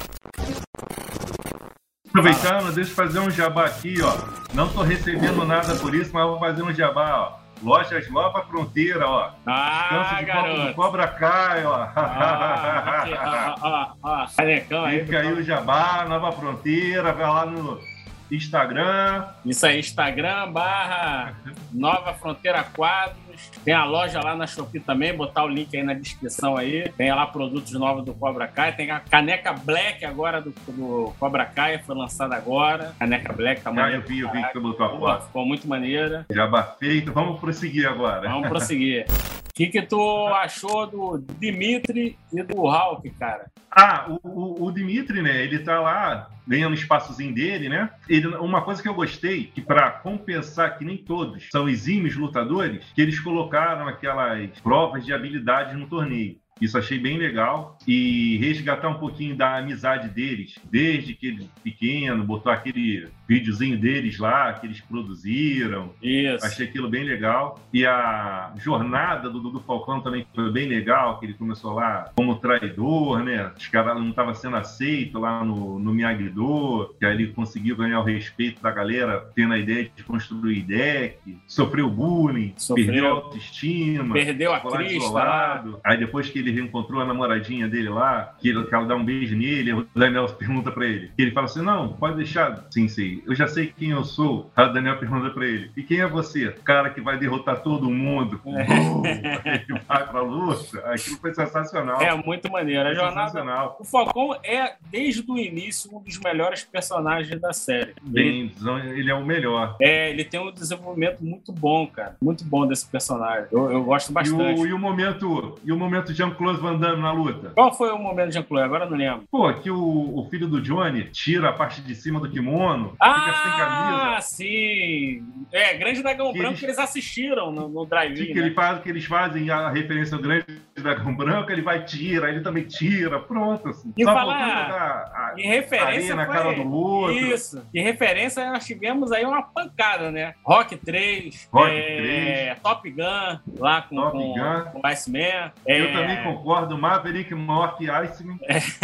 S3: Aproveitando, deixa eu fazer um jabá aqui, ó. Não tô recebendo nada por isso, mas vou fazer um jabá, ó. Lojas Nova Fronteira, ó.
S1: Ah,
S3: Descanso
S1: garoto!
S3: Cobra Kai, ó.
S1: Ah, ó, ó, canecão aí.
S3: Fica aí o jabá, Nova Fronteira, vai lá no Instagram.
S1: Isso aí, Instagram barra Nova Fronteira Quadros. Tem a loja lá na Shopee também, botar o link aí na descrição aí. Tem lá produtos novos do Cobra Kai. Tem a caneca Black agora do, do Cobra Kai, foi lançada agora. Caneca Black, tá
S3: Ah, eu vi, eu vi que você botou a foto.
S1: Ficou muito maneira.
S3: Jabá feito, vamos prosseguir agora.
S1: Vamos prosseguir. O que, que tu achou do Dimitri e do Hulk, cara?
S3: Ah, o, o, o Dimitri, né? Ele tá lá ganhando espaçozinho dele, né? Ele, uma coisa que eu gostei, que para compensar que nem todos são exímios lutadores, que eles colocaram aquelas provas de habilidade no torneio. Isso achei bem legal. E resgatar um pouquinho da amizade deles, desde que ele pequeno, botou aquele videozinho deles lá, que eles produziram.
S1: Isso.
S3: Achei aquilo bem legal. E a jornada do Dudu Falcão também foi bem legal, que ele começou lá como traidor, né? Os caras não estavam sendo aceito lá no, no Miyagi-Do, que aí ele conseguiu ganhar o respeito da galera, tendo a ideia de construir deck, sofreu bullying,
S1: Sofreu.
S3: perdeu a autoestima,
S1: Perdeu a
S3: ficou lá
S1: Cris, tá?
S3: isolado. Aí depois que ele reencontrou a namoradinha dele lá, que, ele, que ela dá um beijo nele, o Daniel pergunta pra ele. E ele fala assim: Não, pode deixar, sim, sim. Eu já sei quem eu sou. Aí o Daniel pergunta pra ele: E quem é você? O cara que vai derrotar todo mundo. Bum! Aí ele vai pra luta. Aquilo foi sensacional.
S1: É muito maneiro. A jornada.
S3: sensacional.
S1: O Falcão é, desde o início, um dos melhores personagens da série. Ele,
S3: Bem, ele é o melhor.
S1: é, ele tem um desenvolvimento muito bom, cara. Muito bom desse personagem. Eu, eu gosto
S3: E
S1: bastante.
S3: o, e o momento, e o momento Jean-Claude Van Damme na luta?
S1: Qual foi o momento de Jean-Claude? Agora eu não lembro.
S3: Pô, que o, o filho do Johnny tira a parte de cima do kimono, fica sem camisa.
S1: Ah, sim! É, Grande Dragão
S3: Que
S1: Branco
S3: eles-
S1: que eles assistiram no, no drive-in.
S3: que,
S1: né?
S3: ele faz, que eles fazem a referência ao grande dragão branco, ele vai tira, ele também tira, pronto. Assim.
S1: E
S3: Só
S1: falar-
S3: a,
S1: Em referência
S3: na
S1: foi...
S3: cara do outro.
S1: Isso. Em referência nós tivemos aí uma pancada, né? Rock 3,
S3: Rock
S1: é, Top Gun, lá com,
S3: Top
S1: com,
S3: Gun.
S1: com Iceman.
S3: Eu
S1: É,
S3: também concordo, Maverick maior que Iceman.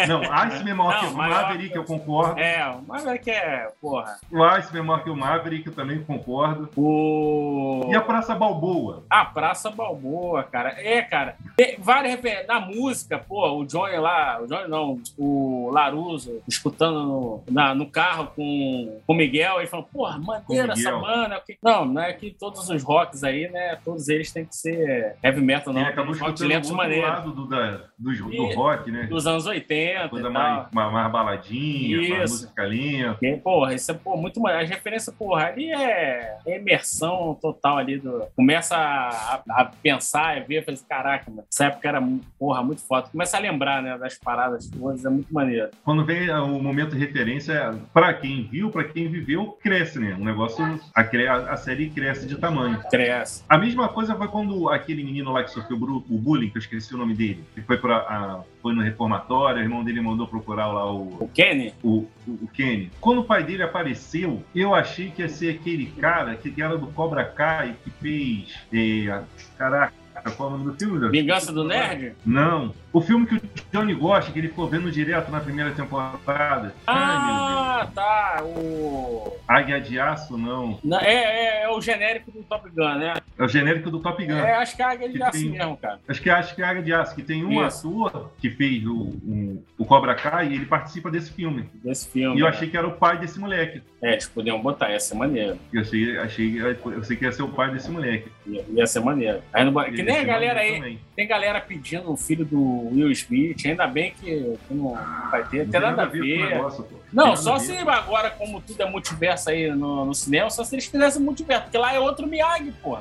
S3: Não, Iceman maior
S1: Não,
S3: que o Maverick, eu concordo.
S1: É, é que é, porra.
S3: O Iceman maior que o Maverick, eu também concordo.
S1: O...
S3: E a Praça Balboa?
S1: A Praça Balboa, cara. É, cara. Tem várias. Na música, pô, o Johnny lá, o Johnny não, o Laruso, escutando no, na- no carro com com o Miguel, ele falou, porra, maneira
S3: o
S1: essa banda. Não, não é que todos os rocks aí, né? Todos eles têm que ser heavy metal, não.
S3: Ele acabou
S1: uns rocks
S3: escutando lado do, da, do, do
S1: E-
S3: rock, né?
S1: Dos anos 80
S3: Coisa mais, mais, mais baladinha, mais
S1: Isso.
S3: música lenta.
S1: E, porra, isso é pô, muito maneiro. As referências, porra, ali é é imersão total ali do. Começa a, a pensar e ver, fala assim, caraca, mano, essa época era, porra, muito foda. Começa a lembrar, né, das paradas todas, é muito maneiro.
S3: Quando vem ah, o momento de referência, pra quem viu, pra quem viveu, cresce, né? O negócio, a, a série cresce de tamanho.
S1: Cresce.
S3: A mesma coisa foi quando aquele menino lá que sofreu o bullying, que eu esqueci o nome dele, que foi, pra, a- foi no reformatório, o irmão dele mandou procurar lá o,
S1: O Kenny?
S3: o, o, o Kenny. Quando o pai dele apareceu, eu achei que ia ser aquele cara que era do Cobra Kai, que fez. É, caraca, qual é o nome do filme?
S1: Vingança do Nerd?
S3: Não. O filme que o Johnny gosta, que ele ficou vendo direto na primeira temporada. Ai, meu Deus.
S1: Ah, tá. O.
S3: Águia de Aço,
S1: não. É, é, é o genérico do Top Gun, né?
S3: É o genérico do Top Gun.
S1: É, acho que é a Águia de Aço
S3: tem-
S1: mesmo, cara.
S3: Acho que acho que é Águia de Aço, que tem um
S1: Isso.
S3: ator que fez o, o, o Cobra Kai e ele participa desse filme.
S1: Desse filme.
S3: E eu
S1: né?
S3: achei que era o pai desse moleque.
S1: É, eles podiam botar, ia ser maneiro.
S3: Eu achei, achei, eu sei que ia ser o pai desse moleque.
S1: Ia, ia ser maneiro. Aí não que nem a galera aí.
S3: também.
S1: Tem galera pedindo o filho do Will Smith, ainda bem que, não vai ter,
S3: Não
S1: tem nada a ver.
S3: negócio.
S1: Não, só
S3: a
S1: se
S3: ver.
S1: agora, como tudo é multiverso aí no, no cinema, só se eles fizessem multiverso, porque lá é outro Miyagi, pô.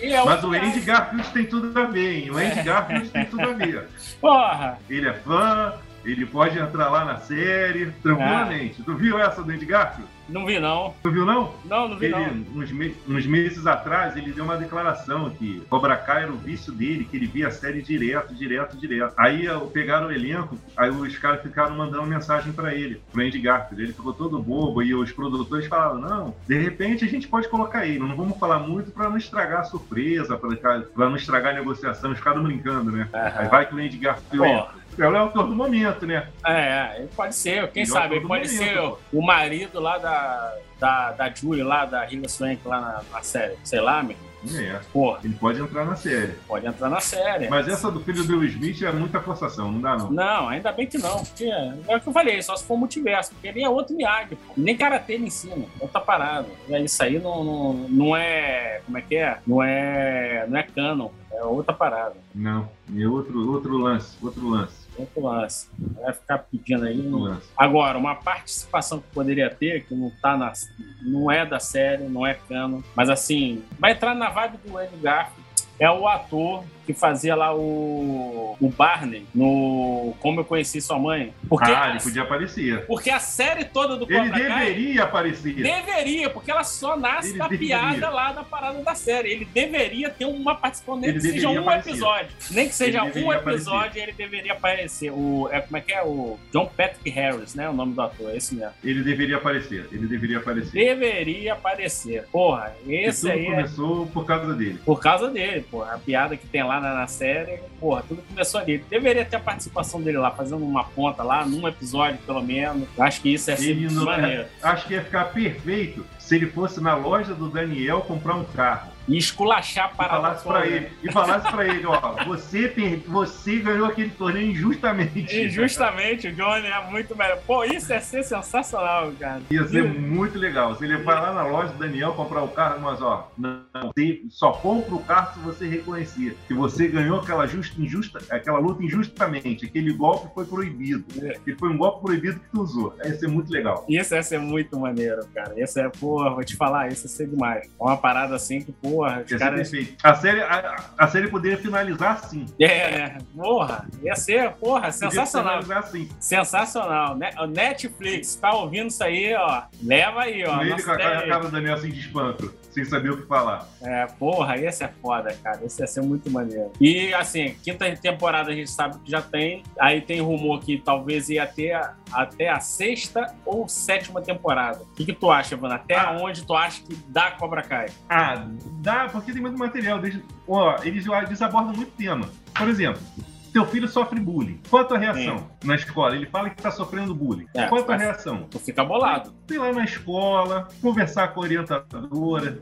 S1: É
S3: Mas o Andy. Garfield tem tudo a ver, hein? O Andy Garfield tem tudo a ver.
S1: Porra!
S3: Ele é fã, ele pode entrar lá na série, tranquilamente. Tu viu essa do Andy Garfield?
S1: Não vi não.
S3: Tu viu, não?
S1: Não, não vi
S3: Ele,
S1: não.
S3: uns, me- uns meses atrás, ele deu uma declaração que Cobra Kai era o vício dele, que ele via a série direto, direto, direto. Aí pegaram o elenco, aí os caras ficaram mandando mensagem pra ele, pro Andy Garfield. Ele ficou todo bobo e os produtores falaram: não, de repente a gente pode colocar ele, não vamos falar muito pra não estragar a surpresa, pra, pra não estragar a negociação. Eles ficaram brincando, né? Aí
S1: Aham.
S3: vai que o Andy Garfield
S1: Pô.
S3: entra. É o autor do momento, né?
S1: É, ele pode ser, quem
S3: Ele
S1: sabe,
S3: é
S1: ele pode
S3: momento,
S1: ser o, o marido lá da, da, da Julie, lá da Hilda Swank, lá na, na série. Sei lá, meu.
S3: É,
S1: Porra,
S3: ele pode entrar na série.
S1: pode entrar na série.
S3: Mas essa do filho do Will Smith é muita forçação, não dá não.
S1: Não, ainda bem que não. Porque é o que eu falei, só se for multiverso, porque ele é outro Miyagi, pô. Nem karatê ele ensina, outra parada. Aí, isso aí não, não, não é. Como é que é? Não é. Não é canon, é outra parada.
S3: Não, e outro, outro lance, outro lance,
S1: Outro lance. Vai ficar pedindo aí.
S3: lance.
S1: Agora, uma participação que poderia ter, que não tá na. Não é da série, não é canon, mas assim, vai entrar na vibe do Andrew Garfield. É o ator que fazia lá o, o Barney no Como Eu Conheci Sua Mãe. Porque,
S3: ah, ele podia aparecer.
S1: Porque a série toda do
S3: Ele
S1: Cobra Kai
S3: deveria aparecer.
S1: deveria, porque ela só nasce
S3: Ele
S1: da
S3: deveria.
S1: piada lá da parada da série. Ele deveria ter uma participação, nem
S3: Ele
S1: que seja um
S3: aparecer.
S1: episódio. Nem que seja
S3: Ele
S1: um episódio, ele deveria aparecer. O, é, como é que é? O John Patrick Harris, né? O nome do ator, é esse mesmo.
S3: Ele deveria aparecer. Ele deveria aparecer.
S1: Deveria aparecer. Porra,
S3: E
S1: esse
S3: tudo
S1: aí é
S3: começou por causa dele.
S1: por causa dele, porra. A piada que tem lá na, na série, porra, tudo começou ali. Deveria ter a participação dele lá, fazendo uma ponta lá, num episódio pelo menos. Acho que isso é
S3: não-
S1: maneiro.
S3: Acho que ia ficar perfeito se ele fosse na loja do Daniel comprar um carro.
S1: E esculachar a
S3: E falasse pra ele, e falasse pra ele, ó, você, per- você ganhou aquele torneio injustamente.
S1: E justamente o Johnny é muito melhor. Pô, isso ia ser sensacional, cara.
S3: Ia ser muito legal. Se ele vai lá na loja do Daniel comprar o carro, mas ó, não, só compra o carro se você reconhecer que você ganhou aquela justa, injusta, aquela luta injustamente, aquele golpe foi proibido.
S1: É.
S3: Ele foi um golpe proibido que tu usou. Ia ser muito legal.
S1: Isso ia ser muito maneiro, cara. Isso é, porra, vou te falar, isso ia ser demais. É uma parada assim que, porra,
S3: Ia ser
S1: caras.
S3: perfeito. A série, a, a série poderia finalizar assim.
S1: É, né? Porra, ia ser, porra, sensacional.
S3: assim.
S1: Sensacional, né? Netflix, tá ouvindo isso aí, ó? Leva aí, ó.
S3: ele
S1: nossa
S3: com a, cara- a cara do Daniel assim de espanto, sem saber o que falar.
S1: É, porra, esse é foda, cara. Esse ia ser muito maneiro. E, assim, quinta temporada a gente sabe que já tem. Aí tem rumor que talvez ia ter a- até a sexta ou sétima temporada. O que, que tu acha, Evana? Até
S3: Ah.
S1: onde tu acha que dá Cobra Kai?
S3: Ah, dá, porque tem muito material. Ó, eles, eles abordam muito tema. Por exemplo, teu filho sofre bullying. Qual a tua reação na escola? Ele fala que tá sofrendo bullying.
S1: É,
S3: Qual a tua reação?
S1: Tu fica bolado.
S3: Ir lá na escola, conversar com a orientadora,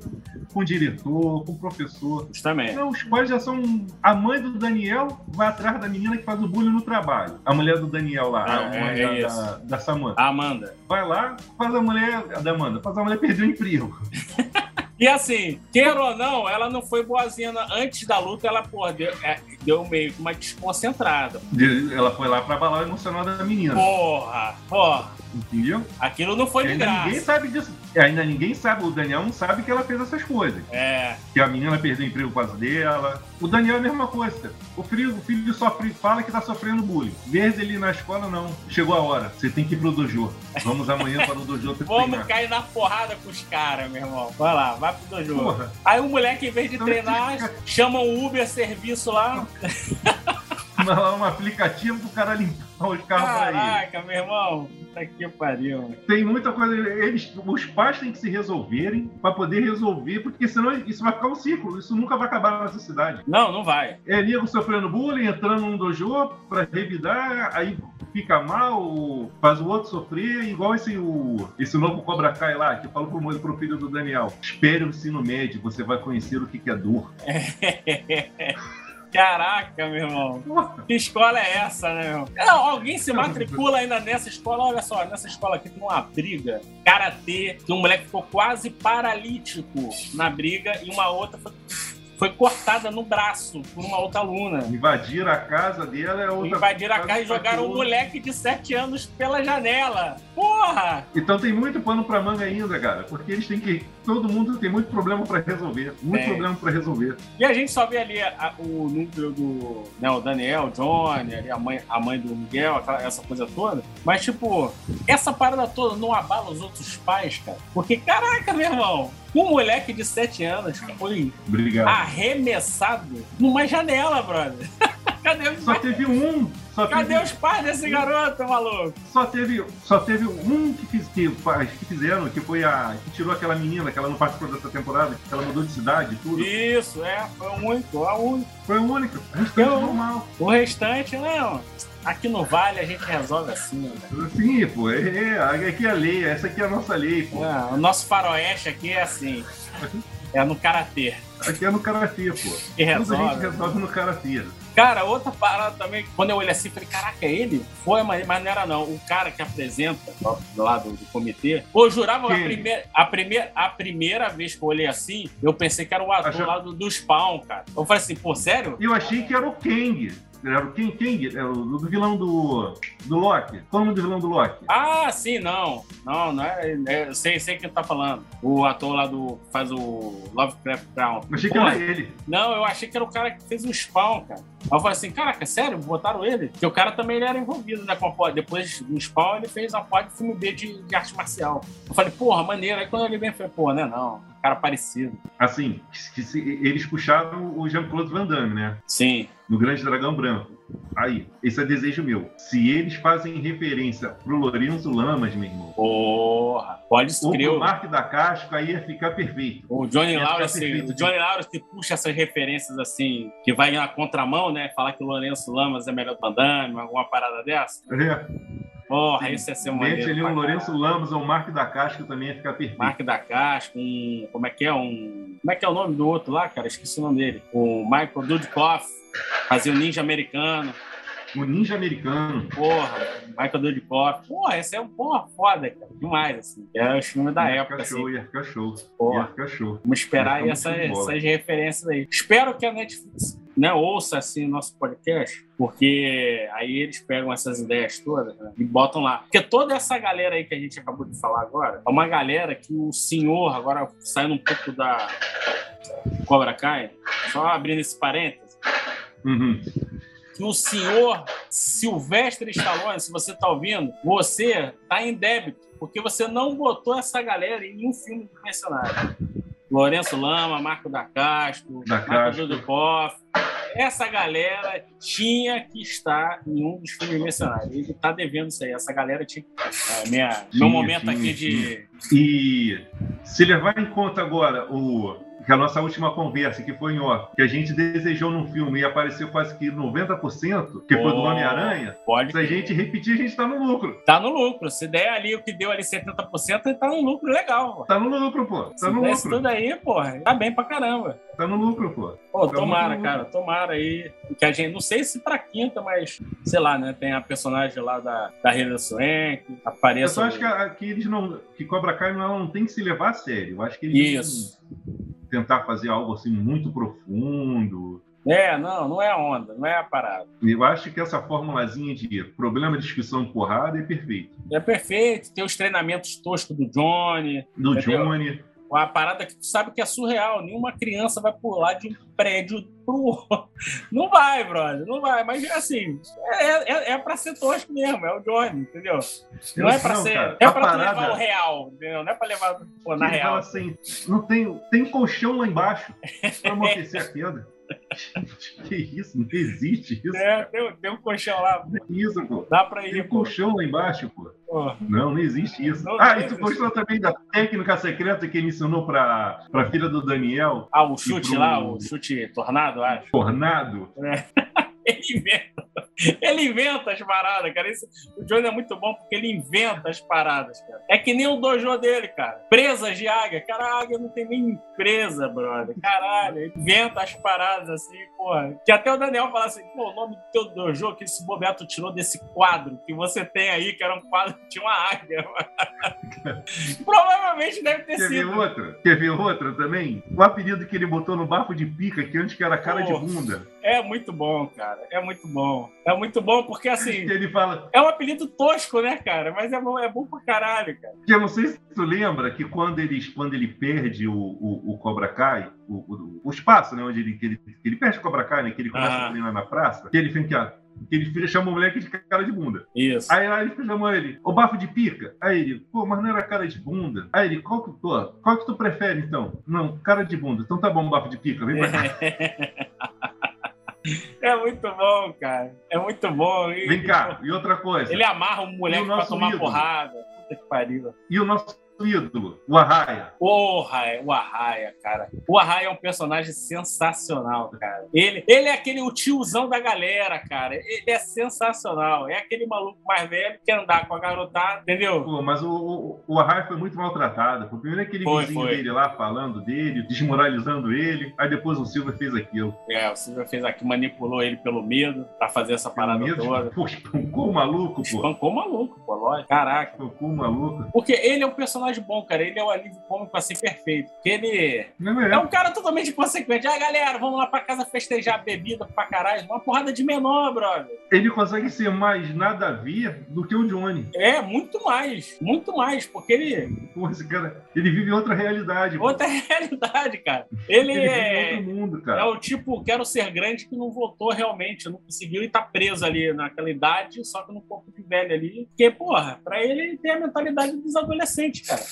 S3: com o diretor, com o professor.
S1: Justamente.
S3: Não, os pais já são. A mãe do Daniel vai atrás da menina que faz o bullying no trabalho. A mulher do Daniel lá, a
S1: É,
S3: mãe
S1: é
S3: da,
S1: isso.
S3: da, da Samantha.
S1: A Amanda.
S3: Vai lá, faz a mulher. A da Amanda, faz a mulher perder o emprego.
S1: E assim, queira ou não, ela não foi boazinha. Antes da luta, ela, porra, deu, é, deu meio que uma desconcentrada.
S3: De- Ela foi lá pra abalar o emocional da menina.
S1: Porra, porra.
S3: Entendeu?
S1: Aquilo não foi de
S3: ainda ninguém
S1: graça.
S3: sabe disso. É, ainda ninguém sabe, o Daniel não sabe que ela fez essas coisas.
S1: É,
S3: Que a menina perdeu o emprego por causa dela. O Daniel é a mesma coisa. O filho, o filho sofre, fala que tá sofrendo bullying. Verde ele na escola, não. Chegou a hora. Você tem que ir pro dojo. Vamos amanhã para o dojo
S1: vamos
S3: treinar.
S1: cair na porrada com os caras, meu irmão. Vai lá, vai pro dojo.
S3: Porra.
S1: Aí o moleque, em vez de
S3: Então,
S1: treinar,
S3: fica-
S1: chama um Uber serviço lá.
S3: Lá um aplicativo pro cara limpar os carros pra ele.
S1: Caraca, meu irmão. Puta que pariu.
S3: Tem muita coisa. Eles, os pais têm que se resolverem para poder resolver, porque senão isso vai ficar um ciclo. Isso nunca vai acabar na nossa cidade.
S1: Não, não vai.
S3: É nego sofrendo bullying, entrando num dojo pra revidar, aí fica mal, faz o outro sofrer, igual esse, o, esse novo Cobra Kai lá, que eu falo pro, pro filho do Daniel. Espere o ensino médio, você vai conhecer o que, que é dor.
S1: Caraca, meu irmão. Que escola é essa, né, meu? Não, alguém se matricula ainda nessa escola. Olha só, nessa escola aqui tem uma briga. Karatê, que um moleque ficou quase paralítico na briga e uma outra foi, foi cortada no braço por uma outra aluna.
S3: invadir a casa dela é outra
S1: Invadiram a casa e jogaram um moleque de 7 anos pela janela. Porra!
S3: Então tem muito pano pra manga ainda, cara, porque eles têm que. Todo mundo tem muito problema pra resolver. Muito
S1: Tem.
S3: problema pra resolver.
S1: E a gente só vê ali a- o núcleo do né, o Daniel, o Johnny, ali a, mãe, a mãe do Miguel, aquela- essa coisa toda. Mas, tipo, essa parada toda não abala os outros pais, cara. Porque, caraca, meu irmão, um moleque de 7 anos foi
S3: Obrigado.
S1: arremessado numa janela, brother. Cadê os,
S3: Só teve um. Só
S1: cadê
S3: teve,
S1: os pais desse garoto, maluco?
S3: só teve, só teve um que, fiz, que, que fizeram, que foi a. que tirou aquela menina, que ela não participou dessa temporada, que ela mudou de cidade e tudo.
S1: Isso, é, foi o único, a única.
S3: Foi o único. O restante
S1: Eu-
S3: normal.
S1: O restante, não. Aqui no Vale a gente resolve assim, né?
S3: Sim, pô. É, é, aqui é a lei, essa aqui é a nossa lei, pô.
S1: É, o nosso faroeste aqui é assim. É no karatê.
S3: Aqui é no karatê, pô.
S1: Que
S3: Tudo a gente
S1: resolve.
S3: resolve no karatê.
S1: Cara, outra parada também, quando eu olhei assim, falei, caraca, é ele? Foi, mas, mas não era não. O cara que apresenta lá do, do comitê. Pô, eu jurava a
S3: Quem?
S1: primeira, a, primeira, a primeira vez que eu olhei assim, eu pensei que era o ator
S3: Achou-
S1: lá do, do Spawn, cara. Eu falei assim, pô, sério?
S3: Eu achei que era o Kang. Era o King King, é o do vilão do, do Loki. Qual o nome do vilão do Loki?
S1: Ah, sim, não. Não, não é. é eu sei, sei quem tá falando. O ator lá do. faz o Lovecraft Brown.
S3: Eu achei que
S1: Pô,
S3: era ele.
S1: Não, eu achei que era o cara que fez o Spawn, cara. Aí eu falei assim, caraca, sério? Botaram ele? Porque o cara também ele era envolvido, né, com a pod. Depois do Spawn, ele fez a pod de filme B de, de arte marcial. Eu falei, porra, maneiro. Aí quando ele vem, eu falei, pô, né, não. Cara parecido.
S3: Assim, que eles puxaram o Jean-Claude Van Damme, né?
S1: Sim.
S3: No Grande Dragão Branco. Aí, esse é desejo meu. Se eles fazem referência pro Lourenço Lamas, meu irmão,
S1: Porra, pode escrever.
S3: pro Mark da Casca, aí ia ficar perfeito.
S1: O Johnny Lawrence, o Johnny Lawrence puxa essas referências assim, que vai na contramão, né? Falar que o Lourenço Lamas é melhor do Van Damme, alguma parada dessa.
S3: É,
S1: Porra, isso ia ser maneiro.
S3: mete ali um Lourenço. Lamas ou Mark da Casca também ia ficar perfeito.
S1: Mark da Casca, um. Como é que é? Um. Como é que é o nome do outro lá, cara? Esqueci o nome dele. O Michael Dudikoff, fazia o ninja americano.
S3: O ninja americano.
S1: Porra, Michael Dudikoff. Porra, esse é um porra foda, cara. Demais, assim. É os filmes da
S3: ia
S1: época,
S3: ficar show,
S1: assim.
S3: ia ficar show.
S1: Porra.
S3: Ia ficar show.
S1: Vamos esperar aí
S3: Ia
S1: essa-
S3: ficar muito bola.
S1: essas referências aí. Espero que a Netflix né, ouça assim o nosso podcast, porque aí eles pegam essas ideias todas né, e botam lá. Porque toda essa galera aí que a gente acabou de falar agora é uma galera que o senhor, agora saindo um pouco da Cobra Kai, só abrindo esse parênteses,
S3: Uhum.
S1: que o senhor Silvestre Stallone, se você tá ouvindo, você tá em débito, porque você não botou essa galera em nenhum filme de mercenário. Lourenço Lama, Marco da Castro,
S3: Da
S1: Marco
S3: Castro.
S1: Dudikoff. Essa galera tinha que estar em um dos filmes mercenários. Ele tá devendo isso aí. Essa galera tinha que. É, minha, meu
S3: Tinha,
S1: momento
S3: tinha,
S1: aqui de.
S3: E se levar em conta agora o que a nossa última conversa, que foi em off, que a gente desejou num filme e apareceu quase que 90%, que foi do
S1: Oh,
S3: Homem-Aranha,
S1: Pode.
S3: se a gente repetir, a gente tá no lucro.
S1: Tá no lucro. Se der ali o que deu ali 70%, ele tá no lucro legal. pô.
S3: Tá no lucro, pô. Tá
S1: Se
S3: no lucro.
S1: tudo aí, porra, tá bem pra caramba.
S3: Tá no lucro, pô.
S1: Pô,
S3: Tá
S1: tomara, cara, tomara aí. Que a gente, não sei se pra quinta, mas sei lá, né? Tem a personagem lá da, da Hilda Swank,
S3: Eu
S1: apareça.
S3: só acho que, a- que eles não. Que Cobra Kai não, não tem que se levar a sério. Eu acho que eles
S1: Isso.
S3: vão tentar fazer algo assim muito profundo.
S1: É, não, não é a onda, não é a parada.
S3: Eu acho que essa formulazinha de problema, discussão, porrada é perfeito.
S1: É perfeito, tem os treinamentos toscos do Johnny,
S3: Do
S1: Entendeu?
S3: Johnny.
S1: Uma parada que tu sabe que é surreal. Nenhuma criança vai pular de um prédio pro outro. Não vai, brother, não vai. Mas assim, é, é, é pra ser tosco mesmo, é o Johnny, entendeu? Não é pra
S3: Não,
S1: ser.
S3: cara,
S1: é pra
S3: parada-
S1: levar o real, entendeu? Não é pra levar pô, na
S3: Ele fala
S1: real.
S3: assim, não tem, tem um colchão lá embaixo para amortecer a queda. Que isso? Não existe isso.
S1: É, tem, tem um colchão lá,
S3: Que isso, pô?
S1: dá pra
S3: Tem
S1: ir,
S3: um
S1: pô.
S3: colchão lá embaixo, pô.
S1: Pô,
S3: Não, não existe isso.
S1: Não,
S3: ah,
S1: não
S3: e tu gostou também da técnica secreta que ele ensinou pra, pra filha do Daniel,
S1: Ah, o chute
S3: pro-
S1: lá, o chute tornado, acho.
S3: Tornado?
S1: Ele inventa. Ele inventa as paradas, cara. Esse- o Johnny é muito bom porque ele inventa as paradas, cara. É que nem o dojo dele, cara. Presas de águia. Cara, a águia não tem nem presa, brother. Caralho, ele inventa as paradas assim, porra. Que até o Daniel fala assim, pô, o nome do teu dojo que esse bobeto tirou desse quadro que você tem aí, que era um quadro que tinha uma águia. Provavelmente deve ter
S3: Quer ver
S1: sido.
S3: outra? Quer ver outra também? O apelido que ele botou no bafo de pica, que antes que era cara de
S1: Porra.
S3: bunda.
S1: É muito bom, cara. É muito bom. É muito bom porque,
S3: Que
S1: assim,
S3: ele fala,
S1: é um apelido tosco, né, cara? Mas é bom, é bom pra caralho, cara.
S3: eu não sei se tu lembra que quando ele, quando ele perde o, o, o Cobra Kai, o, o, o espaço, né, onde ele, que ele, ele perde o Cobra Kai, né, que ele começa
S1: Ah.
S3: a treinar na praça, que ele fica que ele chama o moleque de cara de bunda.
S1: Isso.
S3: Aí lá ele chamou ele, o bafo de pica. Aí ele, pô, mas não era cara de bunda. Aí ele, qual que, pô, qual que tu prefere então? Não, cara de bunda. Então tá bom, bafo de pica, vem pra cá.
S1: É muito bom, cara. É muito bom. E-
S3: Vem cá. E outra coisa.
S1: Ele amarra um moleque pra tomar
S3: ídolo?
S1: porrada. Puta que pariu.
S3: E o nosso ídolo, o Arraia.
S1: Porra, é o Arraia, cara. O Arraia é um personagem sensacional, cara. Ele, ele é aquele o tiozão da galera, cara. Ele é sensacional. É aquele maluco mais velho que andar com a garotada, entendeu?
S3: Pô, mas o, o, o Arraia foi muito maltratado. O primeiro é aquele
S1: Foi,
S3: vizinho
S1: foi.
S3: dele lá falando dele, desmoralizando ele. Aí depois o Silva fez aquilo.
S1: É, o Silvio fez aqui, manipulou ele pelo medo pra fazer essa parada
S3: Mesmo,
S1: toda.
S3: Pô, espancou o maluco, pô.
S1: Espancou o maluco, pô, lógico. Caraca.
S3: Espancou o maluco.
S1: Porque ele é um personagem personagem bom, cara. Ele é o alívio cômico assim perfeito. Porque ele é
S3: é.
S1: um cara totalmente inconsequente. Ah, galera, vamos lá pra casa festejar bebida pra caralho. Uma porrada de menor, brother.
S3: Ele consegue ser mais nada a ver do que o Johnny.
S1: É, muito mais. Muito mais. Porque ele.
S3: Pô, esse cara, ele vive outra realidade.
S1: Outra realidade, cara. Ele,
S3: Ele vive
S1: é.
S3: mundo,
S1: É
S3: cara.
S1: o tipo, quero ser grande que não votou realmente, não conseguiu e tá preso ali naquela idade, só que no corpo de velho ali. Porque, porra, pra ele ele tem a mentalidade dos adolescentes, cara. cara.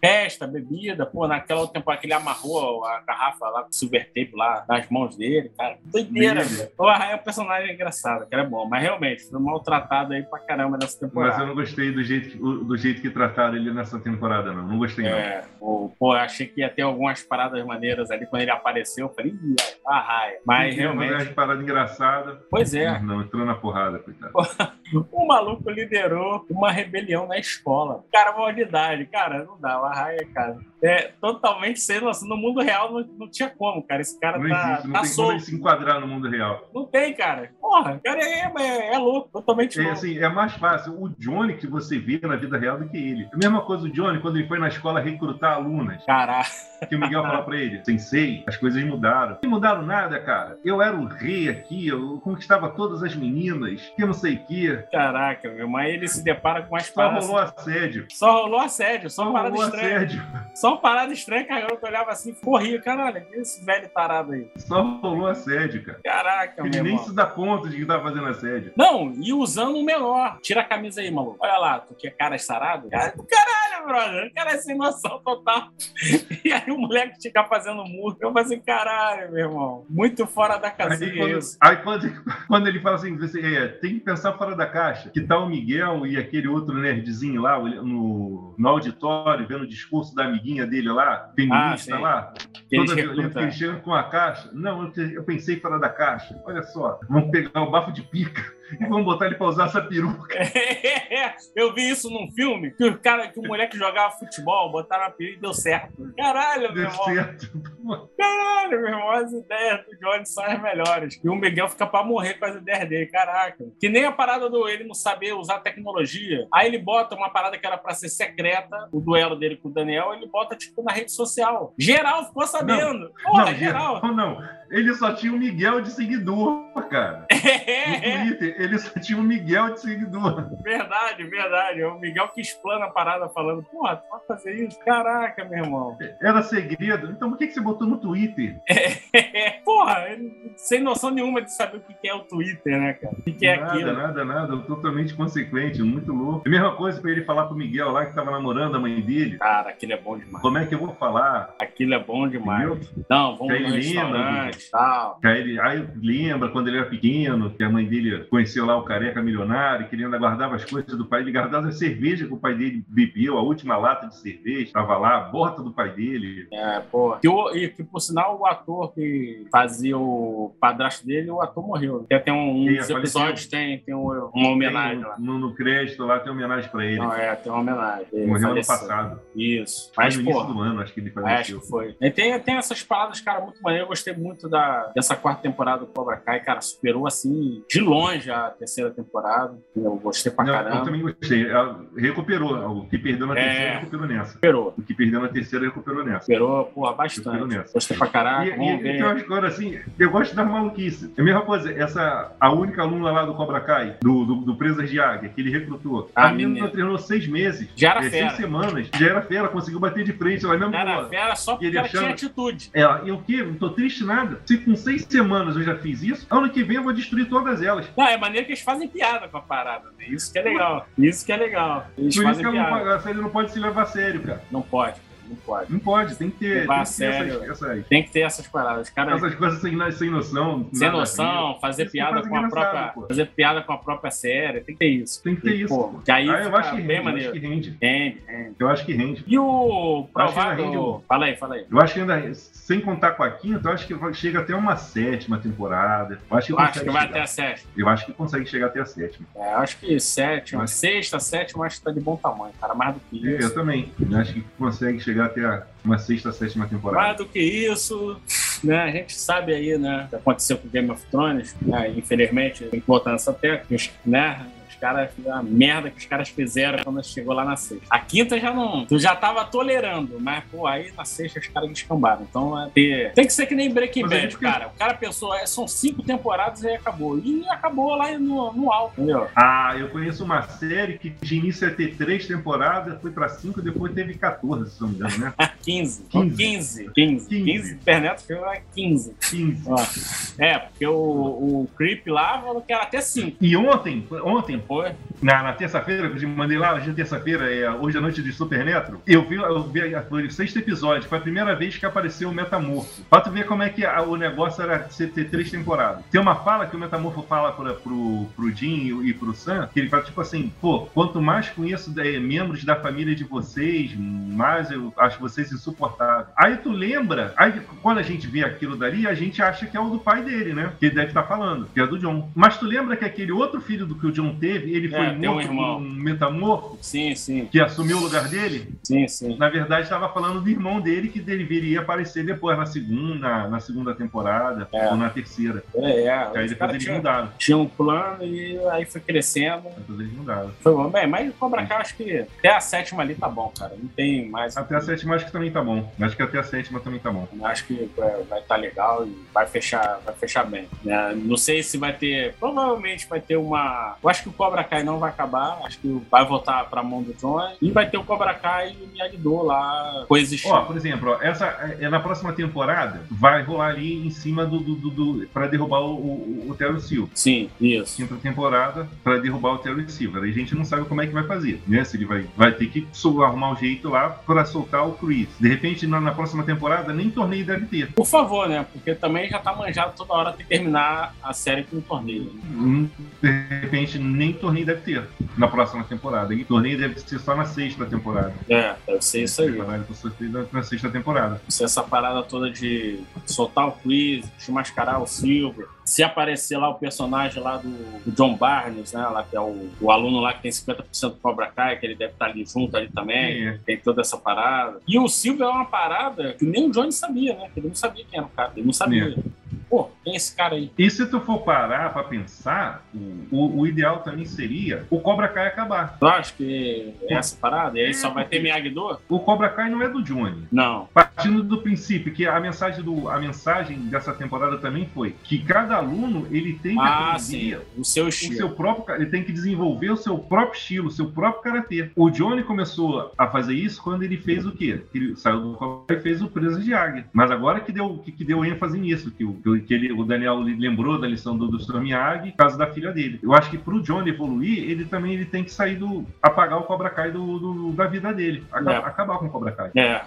S1: Festa, bebida, pô, naquela outra temporada que ele amarrou a garrafa lá com o silver tape lá nas mãos dele, cara. Doideira, velho. O Arraia é um personagem engraçado, cara, é bom, mas realmente foi maltratado aí pra caramba nessa
S3: Mas eu
S1: temporada.
S3: não gostei do jeito, que, do jeito que trataram ele nessa temporada, não. Não gostei, não.
S1: É, pô, pô, achei que ia ter algumas paradas maneiras ali quando ele apareceu. Eu falei, ih, Arraia. Mas
S3: Ele queria fazer
S1: realmente.
S3: umas paradas engraçadas.
S1: Pois é,
S3: Mas Não, entrou na porrada, coitado.
S1: o maluco liderou uma rebelião na escola. Cara, maldade, cara, não dá, o Arraia, cara. É totalmente sem noção. No mundo real não, não tinha como, cara. Esse cara
S3: Não
S1: tá,
S3: existe, não
S1: tá
S3: tem como ele se enquadrar no mundo real.
S1: Não tem, cara. Porra, o cara é, é, é louco, totalmente
S3: É,
S1: louco.
S3: assim, é mais fácil o Johnny que você vê na vida real do que ele. A mesma coisa o Johnny quando ele foi na escola recrutar alunas.
S1: Caralho.
S3: Que o Miguel falou pra ele, sensei, as coisas mudaram. Não mudaram nada, cara. Eu era o rei aqui, eu conquistava todas as meninas, que não sei o quê.
S1: Caraca, meu. Mas ele se depara com umas
S3: Só
S1: paradas.
S3: rolou assédio.
S1: Só rolou assédio, só
S3: Só
S1: parada
S3: rolou
S1: estranha. Só uma parada estranha que a garota olhava assim, corria. Caralho, que esse velho tarado aí.
S3: Só rolou assédio, cara.
S1: Caraca,
S3: Ele nem
S1: irmão.
S3: se dá conta de que tá fazendo assédio.
S1: Não, e usando o menor. Tira a camisa aí, maluco. Olha lá, tu que é cara sarado? Cara caralho, brother. O cara é sem noção total. E aí o moleque fica fazendo murro. Eu falei assim, caralho, meu irmão. Muito fora da
S3: Aí,
S1: casinha
S3: quando,
S1: isso.
S3: aí quando, quando ele fala assim, você, é, tem que pensar fora da caixa. Que tá o Miguel e aquele outro nerdzinho lá no, no auditório, vendo discurso da amiguinha dele lá, feminista
S1: Ah,
S3: lá, toda violenta, chega com a caixa. Não, eu, pensei fora da caixa. Olha só, vamos pegar o bafo de pica e vamos botar ele pra usar essa peruca.
S1: Eu vi isso num filme que o cara, que o moleque jogava futebol, botaram a peruca e deu certo. Caralho, meu
S3: Deu
S1: irmão.
S3: certo.
S1: Caralho, meu irmão, as ideias do Johnny são as melhores. E o Miguel fica pra morrer com as ideias dele, caraca. Que nem a parada do ele não saber usar tecnologia. Aí ele bota uma parada que era pra ser secreta, o duelo dele com o Daniel, ele bota, tipo, na rede social. Geral ficou sabendo. Porra,
S3: não,
S1: geral.
S3: geral, não. Ele só tinha o Miguel de seguidor, cara. No
S1: É,
S3: Twitter, ele só tinha o Miguel de seguidor.
S1: verdade, verdade. É o Miguel que explana a parada falando, porra, tu vai fazer isso? Caraca, meu irmão.
S3: Era segredo. Então por que, que você botou no Twitter?
S1: porra, ele- sem noção nenhuma de saber o que é o Twitter, né, cara? O que é
S3: nada,
S1: aquilo.
S3: nada, nada. Totalmente consequente, muito louco. É a mesma coisa pra ele falar pro Miguel lá que tava namorando a mãe dele.
S1: Cara, aquilo é bom demais.
S3: Como é que eu vou falar?
S1: Aquilo é bom demais.
S3: Entendeu?
S1: Não, vamos
S3: Que
S1: no
S3: aí
S1: tal.
S3: Que Aí ele aí lembra quando ele era pequeno, que a mãe dele conheceu lá o careca milionário, que ele ainda guardava as coisas do pai. Ele guardava a cerveja que o pai dele bebeu, a última lata de cerveja, tava lá, a bota do pai dele.
S1: É, pô. Que o- e que, por sinal, o ator que fazia o padrasto dele, o ator morreu. Tem até um, um dos episódios, tem, tem um- uma homenagem
S3: Tem
S1: lá.
S3: no, no crédito lá tem homenagem pra ele.
S1: Não, é, tem uma homenagem. Ele
S3: Morreu ano
S1: faleceu.
S3: passado.
S1: Isso.
S3: Foi
S1: Mas,
S3: no
S1: pô,
S3: início do ano, acho que ele
S1: Acho
S3: faleceu.
S1: que foi. E tem, tem essas paradas, cara, muito maneiro. Eu gostei muito da, dessa quarta temporada do Cobra Kai, cara. Superou, assim, de longe a terceira temporada. Eu gostei pra
S3: Não,
S1: caramba.
S3: eu também gostei. Ela recuperou. O que perdeu na
S1: É.
S3: terceira, recuperou nessa.
S1: Superou.
S3: O que perdeu na terceira, recuperou nessa.
S1: Superou, porra, bastante.
S3: nessa.
S1: Gostei pra caraca.
S3: E, e, e
S1: ver.
S3: tem umas coisas assim, eu gosto das maluquices. É a mesma coisa, essa, a única aluna lá do Cobra Kai, do, do, do Presas de Águia, que ele recrutou.
S1: Ah,
S3: a menina
S1: menina.
S3: treinou seis meses.
S1: Já era
S3: é,
S1: fera.
S3: Seis semanas. Já era fera, conseguiu bater de frente. Ela mesmo falou,
S1: fera só porque
S3: ele
S1: ela tinha atitude.
S3: ela, e o quê? Não tô triste nada. Se com seis semanas eu já fiz isso, ano que vem eu vou destruir todas elas.
S1: Não, é maneiro que eles fazem piada com a parada. Né? Isso que é legal. Isso que é legal. Eles
S3: Por isso que ela não, não pode se levar a sério, cara.
S1: Não pode, não pode.
S3: Não pode, tem que ter,
S1: Levar
S3: tem que ter
S1: sério.
S3: essas, essas,
S1: Tem que ter essas paradas. Cara,
S3: essas coisas sem, sem noção.
S1: sem noção, fazer
S3: Isso
S1: piada com a própria.
S3: pô.
S1: Fazer piada com a própria série. Tem que ter isso.
S3: Tem que ter
S1: E,
S3: isso.
S1: pô, que aí
S3: Ah, eu acho que rende, eu acho que rende.
S1: Rende, rende.
S3: Eu acho que rende.
S1: E o
S3: rende
S1: provável.
S3: um.
S1: Fala aí, fala aí.
S3: Eu acho que ainda, sem contar com a quinta, eu acho que chega até uma sétima temporada. Eu acho que,
S1: Eu acho que vai
S3: chegar.
S1: até a sétima.
S3: Eu acho que consegue chegar até a sétima.
S1: É, eu acho que sétima,
S3: Mas-
S1: sexta, sétima, acho que tá de bom tamanho, cara. Mais do que
S3: É, eu
S1: isso.
S3: também. Eu acho que consegue chegar até a- uma sexta, sétima temporada.
S1: Mais do que isso, né? A gente sabe aí, né? O que aconteceu com Game of Thrones, né? Infelizmente, voltar nessa tecla, né? Caras, a merda que os caras fizeram quando chegou lá na sexta. A quinta já não. Tu já tava tolerando, mas, pô, aí na sexta os caras descambaram. Então é ter... tem que ser que nem Breaking Bad, cara. O cara pensou, é, são cinco temporadas e aí acabou. E acabou lá no, no alto, entendeu?
S3: Ah, eu conheço uma série que de início ia ter três temporadas, foi pra cinco, depois teve 14, se não me engano, né?
S1: 15.
S3: 15.
S1: 15. 15. 15. 15 internet foi lá 15.
S3: 15.
S1: Ó. É, porque o, o Creep lá falou que era até 5.
S3: E ontem, ontem,
S1: Foi.
S3: na, na terça-feira, que eu mandei lá, hoje é terça-feira, é, hoje à noite de Supernetro, eu vi, eu vi foi o sexto episódio, foi a primeira vez que apareceu o Metamorfo. Pra tu ver como é que a- o negócio era ter três temporadas. Tem uma fala que o Metamorfo fala pra, pro, pro Jim e, e pro Sam, que ele fala tipo assim, pô, quanto mais conheço é, membros da família de vocês, mais eu acho vocês insuportáveis. Aí tu lembra, aí quando a gente vê aquilo dali, a gente acha que é o do pai dele, né? Que ele deve estar falando, que é do John. Mas tu lembra que aquele outro filho do que o John teve, ele
S1: É,
S3: foi
S1: um
S3: morto
S1: irmão.
S3: um metamorfo
S1: Sim, sim.
S3: que assumiu o lugar dele?
S1: Sim, sim.
S3: Na verdade, estava falando do irmão dele que deveria aparecer depois na segunda, na segunda temporada
S1: É.
S3: ou na terceira.
S1: É, é.
S3: Que aí depois eles
S1: tinham,
S3: mudaram.
S1: tinham um plano e aí foi crescendo.
S3: Depois eles mudaram.
S1: Foi bom. Bem, mas o Cobra Kai, acho que até a sétima ali tá bom, cara. Não tem mais.
S3: Até a sétima acho que também tá bom. Acho que até a sétima também tá bom.
S1: Acho que é, vai estar legal e vai fechar, vai fechar bem. né? Não sei se vai ter. Provavelmente vai ter uma. Eu acho que o Cobra Kai não vai acabar. Acho que vai voltar pra mão do John. E vai ter o Cobra Kai e o Miyagi-Do lá coexistindo.
S3: Ó, por exemplo, ó, essa é na próxima temporada vai rolar ali em cima do, do, do, do para derrubar o, o, o Terry Silver.
S1: Sim, isso.
S3: Quinta temporada para derrubar o Terry Silver. Aí a gente não sabe como é que vai fazer, né? Se ele vai, vai ter que arrumar um jeito lá para soltar o Chris. De repente, na, na próxima temporada, nem torneio deve ter.
S1: Por favor, né? Porque também já tá manjado toda hora tem que terminar a série com um torneio. né?
S3: De repente, nem torneio deve ter na próxima temporada. E torneio deve ser só na sexta temporada.
S1: É, deve ser isso aí.
S3: Feito na sexta temporada.
S1: Se essa parada toda de soltar o quiz, desmascarar o Silver, se aparecer lá o personagem lá do, do John Barnes, né? Lá que é o, o aluno lá que tem 50% do Cobra Kai, que ele deve estar ali junto ali também.
S3: É.
S1: Tem toda essa parada. E o Silver é uma parada que nem o Johnny sabia, né? Ele não sabia quem era o cara. Ele não sabia.
S3: É.
S1: Pô, é esse cara aí?
S3: E se tu for parar pra pensar, o, o ideal também seria o Cobra Kai acabar.
S1: Eu acho que é essa parada. E aí só vai ter Miyagi-Do?
S3: O Cobra Kai não é do Johnny.
S1: Não.
S3: Partindo do princípio que a mensagem, do, a mensagem dessa temporada também foi que cada aluno ele tem que
S1: Ah, sim.
S3: aprender
S1: O seu
S3: o
S1: estilo.
S3: seu próprio, ele tem que desenvolver o seu próprio estilo, o seu próprio karatê. O Johnny começou a fazer isso quando ele fez o quê? Ele saiu do Cobra e fez o Presa de Águia. Mas agora que deu, que, que deu ênfase nisso, que, o, que ele, o Daniel lembrou da lição do, do por causa da filha dele. Eu acho que pro Johnny evoluir, ele também ele tem que sair do. apagar o Cobra Kai do, do- da vida dele. Aca-
S1: É.
S3: Acabar com o Cobra Kai.
S1: É,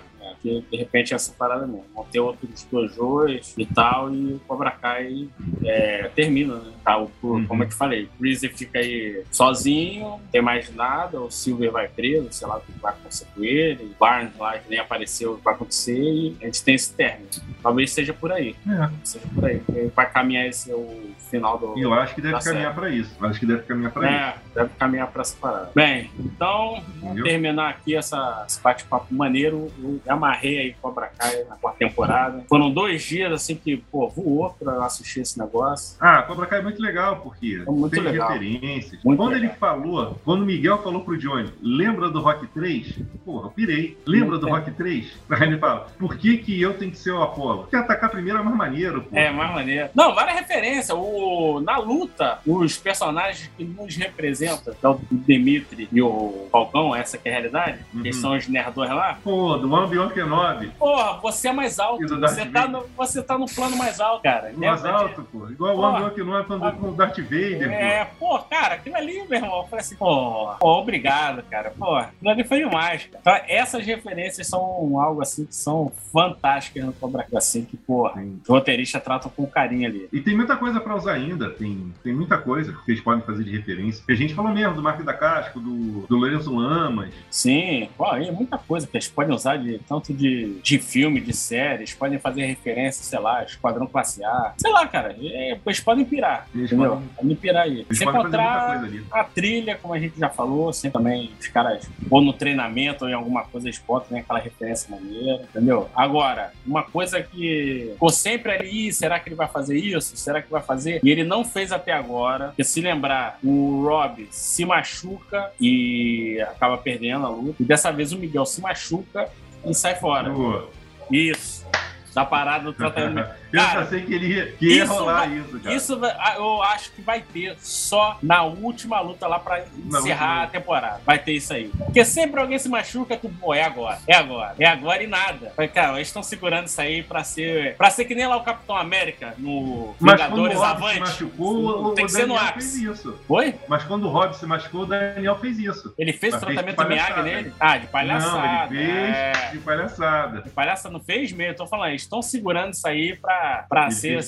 S1: é, que de repente é essa parada mesmo. Vão ter outros dojos e tal, e o Cobra Kai é, termina, né? Tá,
S3: Uhum.
S1: Como eu te falei, o Freezer fica aí sozinho, não tem mais nada, o Silver vai preso, sei lá o que vai acontecer com ele, o Barnes lá que nem apareceu, o que vai acontecer, e a gente tem esse término. Talvez seja por aí,
S3: É.
S1: seja por aí. Porque Vai caminhar esse é o final do.
S3: Eu acho que deve caminhar pra isso. Eu acho que deve caminhar pra isso.
S1: É, deve caminhar pra essa parada. Bem, então, vamos terminar aqui essa, esse bate-papo maneiro. Eu amarrei aí Cobra Kai na quarta temporada. Foram dois dias assim que, pô, voou pra assistir esse negócio.
S3: Ah, Cobra Kai é muito legal, porque
S1: é muito
S3: tem
S1: legal.
S3: referências.
S1: Muito
S3: quando
S1: legal.
S3: ele falou, quando o Miguel falou pro Johnny, lembra do Rock 3? Porra, eu pirei. Lembra muito
S1: do.
S3: Rock 3? Aí ele fala, por que que eu tenho que ser o Apolo? Porque atacar primeiro é mais maneiro, pô.
S1: É, mais maneiro. Não, várias referências. O, na luta, os personagens que nos representam, que é o Dimitri e o Falcão, essa que é a realidade,
S3: uhum.
S1: que são os nerdões lá.
S3: Pô, do One Beyond 1,99.
S1: Porra, você é mais alto. Você tá, no, você tá no plano mais alto, cara.
S3: Né,
S1: mais
S3: alto, pô. Igual porra. o
S1: André
S3: que não é andou com o Darth Vader.
S1: É, pô. cara, aquilo ali, meu irmão. Eu falei assim, pô, obrigado, cara. Pô, aquilo ali foi demais, cara. Então, essas referências são algo assim que são fantásticas no Cobra Kai. Assim, que, porra,
S3: Sim.
S1: o roteirista trata com carinho ali.
S3: E tem muita coisa pra usar ainda. Tem, tem muita coisa que eles podem fazer de referência. Porque a gente falou mesmo do Mark da Casco, do, do Lorenzo Lamas.
S1: Sim, pô, é muita coisa que eles podem usar de tanto tanto de, de filme, de séries, podem fazer referência, sei lá, Esquadrão Classe A. Sei lá, cara. É, eles podem pirar.
S3: Eles
S1: entendeu?
S3: podem-
S1: Podem pirar aí.
S3: Eles podem muita
S1: encontrar a trilha, como a gente já falou, sempre também os caras, ou no treinamento, ou em alguma coisa, eles botam né, aquela referência maneira, entendeu? Agora, uma coisa que ficou sempre ali, "Ih, será que ele vai fazer isso? Será que vai fazer? E ele não fez até agora. Porque se lembrar, o Rob se machuca e acaba perdendo a luta. E dessa vez o Miguel se machuca e sai fora.
S3: Pô,
S1: Isso. Da parada do tratamento.
S3: Eu
S1: Cara,
S3: já sei que ele ia, que ia
S1: isso
S3: rolar
S1: vai-
S3: isso, cara.
S1: Isso vai- ah, eu acho que vai ter só na última luta lá pra encerrar
S3: última.
S1: a temporada. Vai ter isso aí. Porque sempre alguém se machuca, tu, pô, é agora, é agora, é agora e nada. Falei, cara, eles estão segurando isso aí pra ser. para ser que nem lá o Capitão América no
S3: Mas quando o
S1: Vingadores
S3: Rob se
S1: Avante.
S3: machucou, o,
S1: Tem
S3: o
S1: que ser no
S3: Daniel
S1: ápice.
S3: fez isso.
S1: Oi?
S3: Mas quando o Rob se machucou, o Daniel fez isso.
S1: Ele fez o
S3: Mas fez
S1: tratamento de Miyagi nele? Ah, de palhaçada.
S3: Não, ele fez
S1: é.
S3: de palhaçada.
S1: De palhaçada não fez mesmo, eu tô falando, eles estão segurando isso aí pra, pra ser.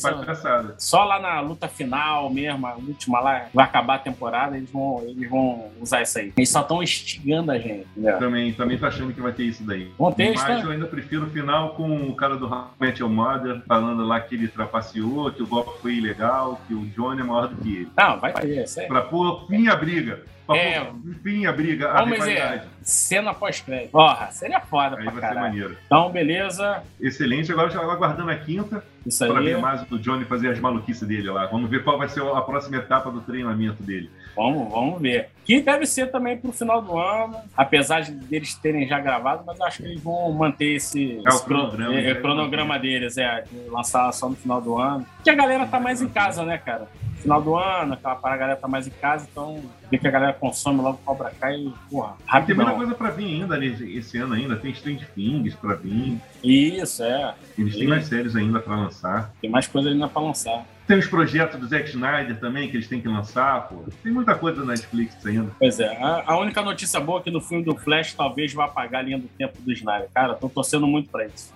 S1: Só lá na luta final mesmo, a última lá, vai acabar a temporada, eles vão, eles vão usar isso aí. Eles só estão instigando a gente, entendeu?
S3: Também, também tô achando que vai ter isso daí.
S1: Vão ter,
S3: Mas eu ainda prefiro o final com o cara do How I Met Your Mother falando lá que ele trapaceou, que o golpe foi ilegal, que o Johnny é maior do que ele.
S1: Não, vai ter.
S3: Pra pôr fim à briga. Pra
S1: É.
S3: pôr fim à briga, a
S1: Vamos
S3: rivalidade.
S1: ver, cena pós-crédito. Porra, seria foda
S3: Aí
S1: pra
S3: vai ser
S1: caralho.
S3: maneiro.
S1: Então, beleza.
S3: Excelente. Agora já aguardando a quinta
S1: Isso aí.
S3: ver mais do Johnny fazer as maluquices dele lá. Vamos ver qual vai ser a próxima etapa do treinamento dele.
S1: Vamos, vamos ver. Que deve ser também pro final do ano, apesar de deles terem já gravado, mas acho que eles vão manter esse,
S3: É,
S1: esse cro-
S3: cronograma,
S1: é,
S3: né?
S1: o cronograma deles, é, de lançar só no final do ano. Porque a galera tá mais em casa, né, cara? Final do ano, aquela para a galera tá mais em casa, então vê que a galera consome logo Cobra Kai e, porra,
S3: Tem muita coisa para vir ainda nesse- esse ano ainda. Tem Strange Things para vir.
S1: Isso, é.
S3: Eles têm
S1: Sim.
S3: mais séries ainda para lançar.
S1: Tem mais coisa ainda pra lançar.
S3: Tem os projetos do Zack Snyder também que eles têm que lançar, pô. Tem muita coisa na Netflix ainda.
S1: Pois é, a, a única notícia boa é que no filme do Flash talvez vá apagar a linha do tempo do Snyder. Cara, tô torcendo muito pra isso.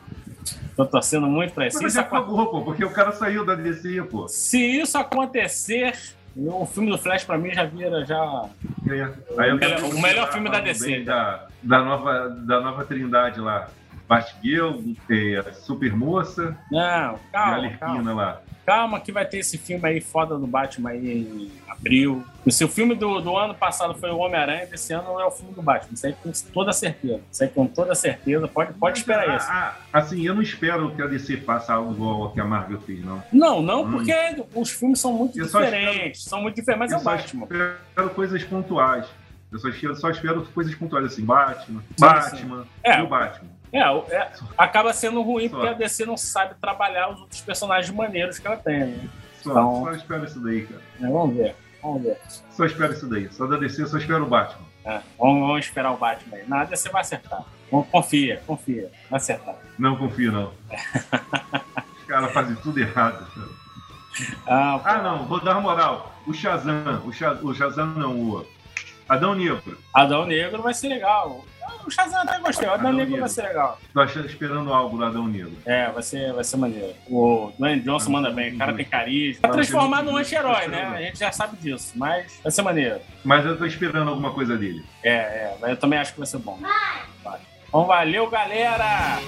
S1: Tô torcendo muito pra isso.
S3: Mas
S1: Isso
S3: acabou, pô, porque o cara saiu da DC, pô.
S1: Se isso acontecer, o filme do Flash pra mim já vira já.
S3: É.
S1: O melhor- o melhor filme da DC.
S3: Da, da, nova, da nova trindade lá. Batgirl, é, Super Moça
S1: Não,
S3: e a
S1: calma,
S3: Alerquina
S1: calma.
S3: lá.
S1: Calma que vai ter esse filme aí foda do Batman aí em abril. Se o filme do, do ano passado foi o Homem-Aranha, desse ano é o filme do Batman. Isso aí com toda certeza. Isso aí com toda certeza. Pode, pode esperar isso.
S3: a- a- assim, eu não espero que a DC faça algo igual que a Marvel fez, não.
S1: Não, não,
S3: Hum.
S1: porque os filmes são muito
S3: Eu
S1: diferentes. São muito diferentes, mas é
S3: eu
S1: o Batman.
S3: espero coisas pontuais. Eu só espero, só espero coisas pontuais, assim, Batman,
S1: Sim,
S3: Batman
S1: É.
S3: e o Batman.
S1: É, é, acaba sendo ruim
S3: Só.
S1: porque a DC não sabe trabalhar os outros personagens maneiros que ela tem. Né?
S3: Só,
S1: Então-
S3: só espero isso daí, cara.
S1: É, Vamos ver, vamos ver.
S3: Só espero isso daí. Só da DC, só espero o Batman.
S1: É, vamos, vamos esperar o Batman aí. Na DC vai acertar. Confia, confia. Vai acertar.
S3: Não confio, não. Os caras fazem tudo errado.
S1: Ah.
S3: Ah, não, vou dar uma moral. O Shazam, o, Sha, o Shazam não, o Adão Negro.
S1: Adão Negro vai ser legal. O Shazam até gostei. O Adão,
S3: Adão Negro,
S1: vai ser legal.
S3: Tô achando, esperando algo do Adão Negro.
S1: É, vai ser, vai ser maneiro. O Dwayne Johnson manda bem. O cara tem carisma. Vai transformar num anti-herói, né? A gente já sabe disso. Mas vai ser maneiro.
S3: Mas eu tô esperando alguma coisa dele.
S1: É, é. Eu também acho que vai ser bom. Vai. Então valeu, galera!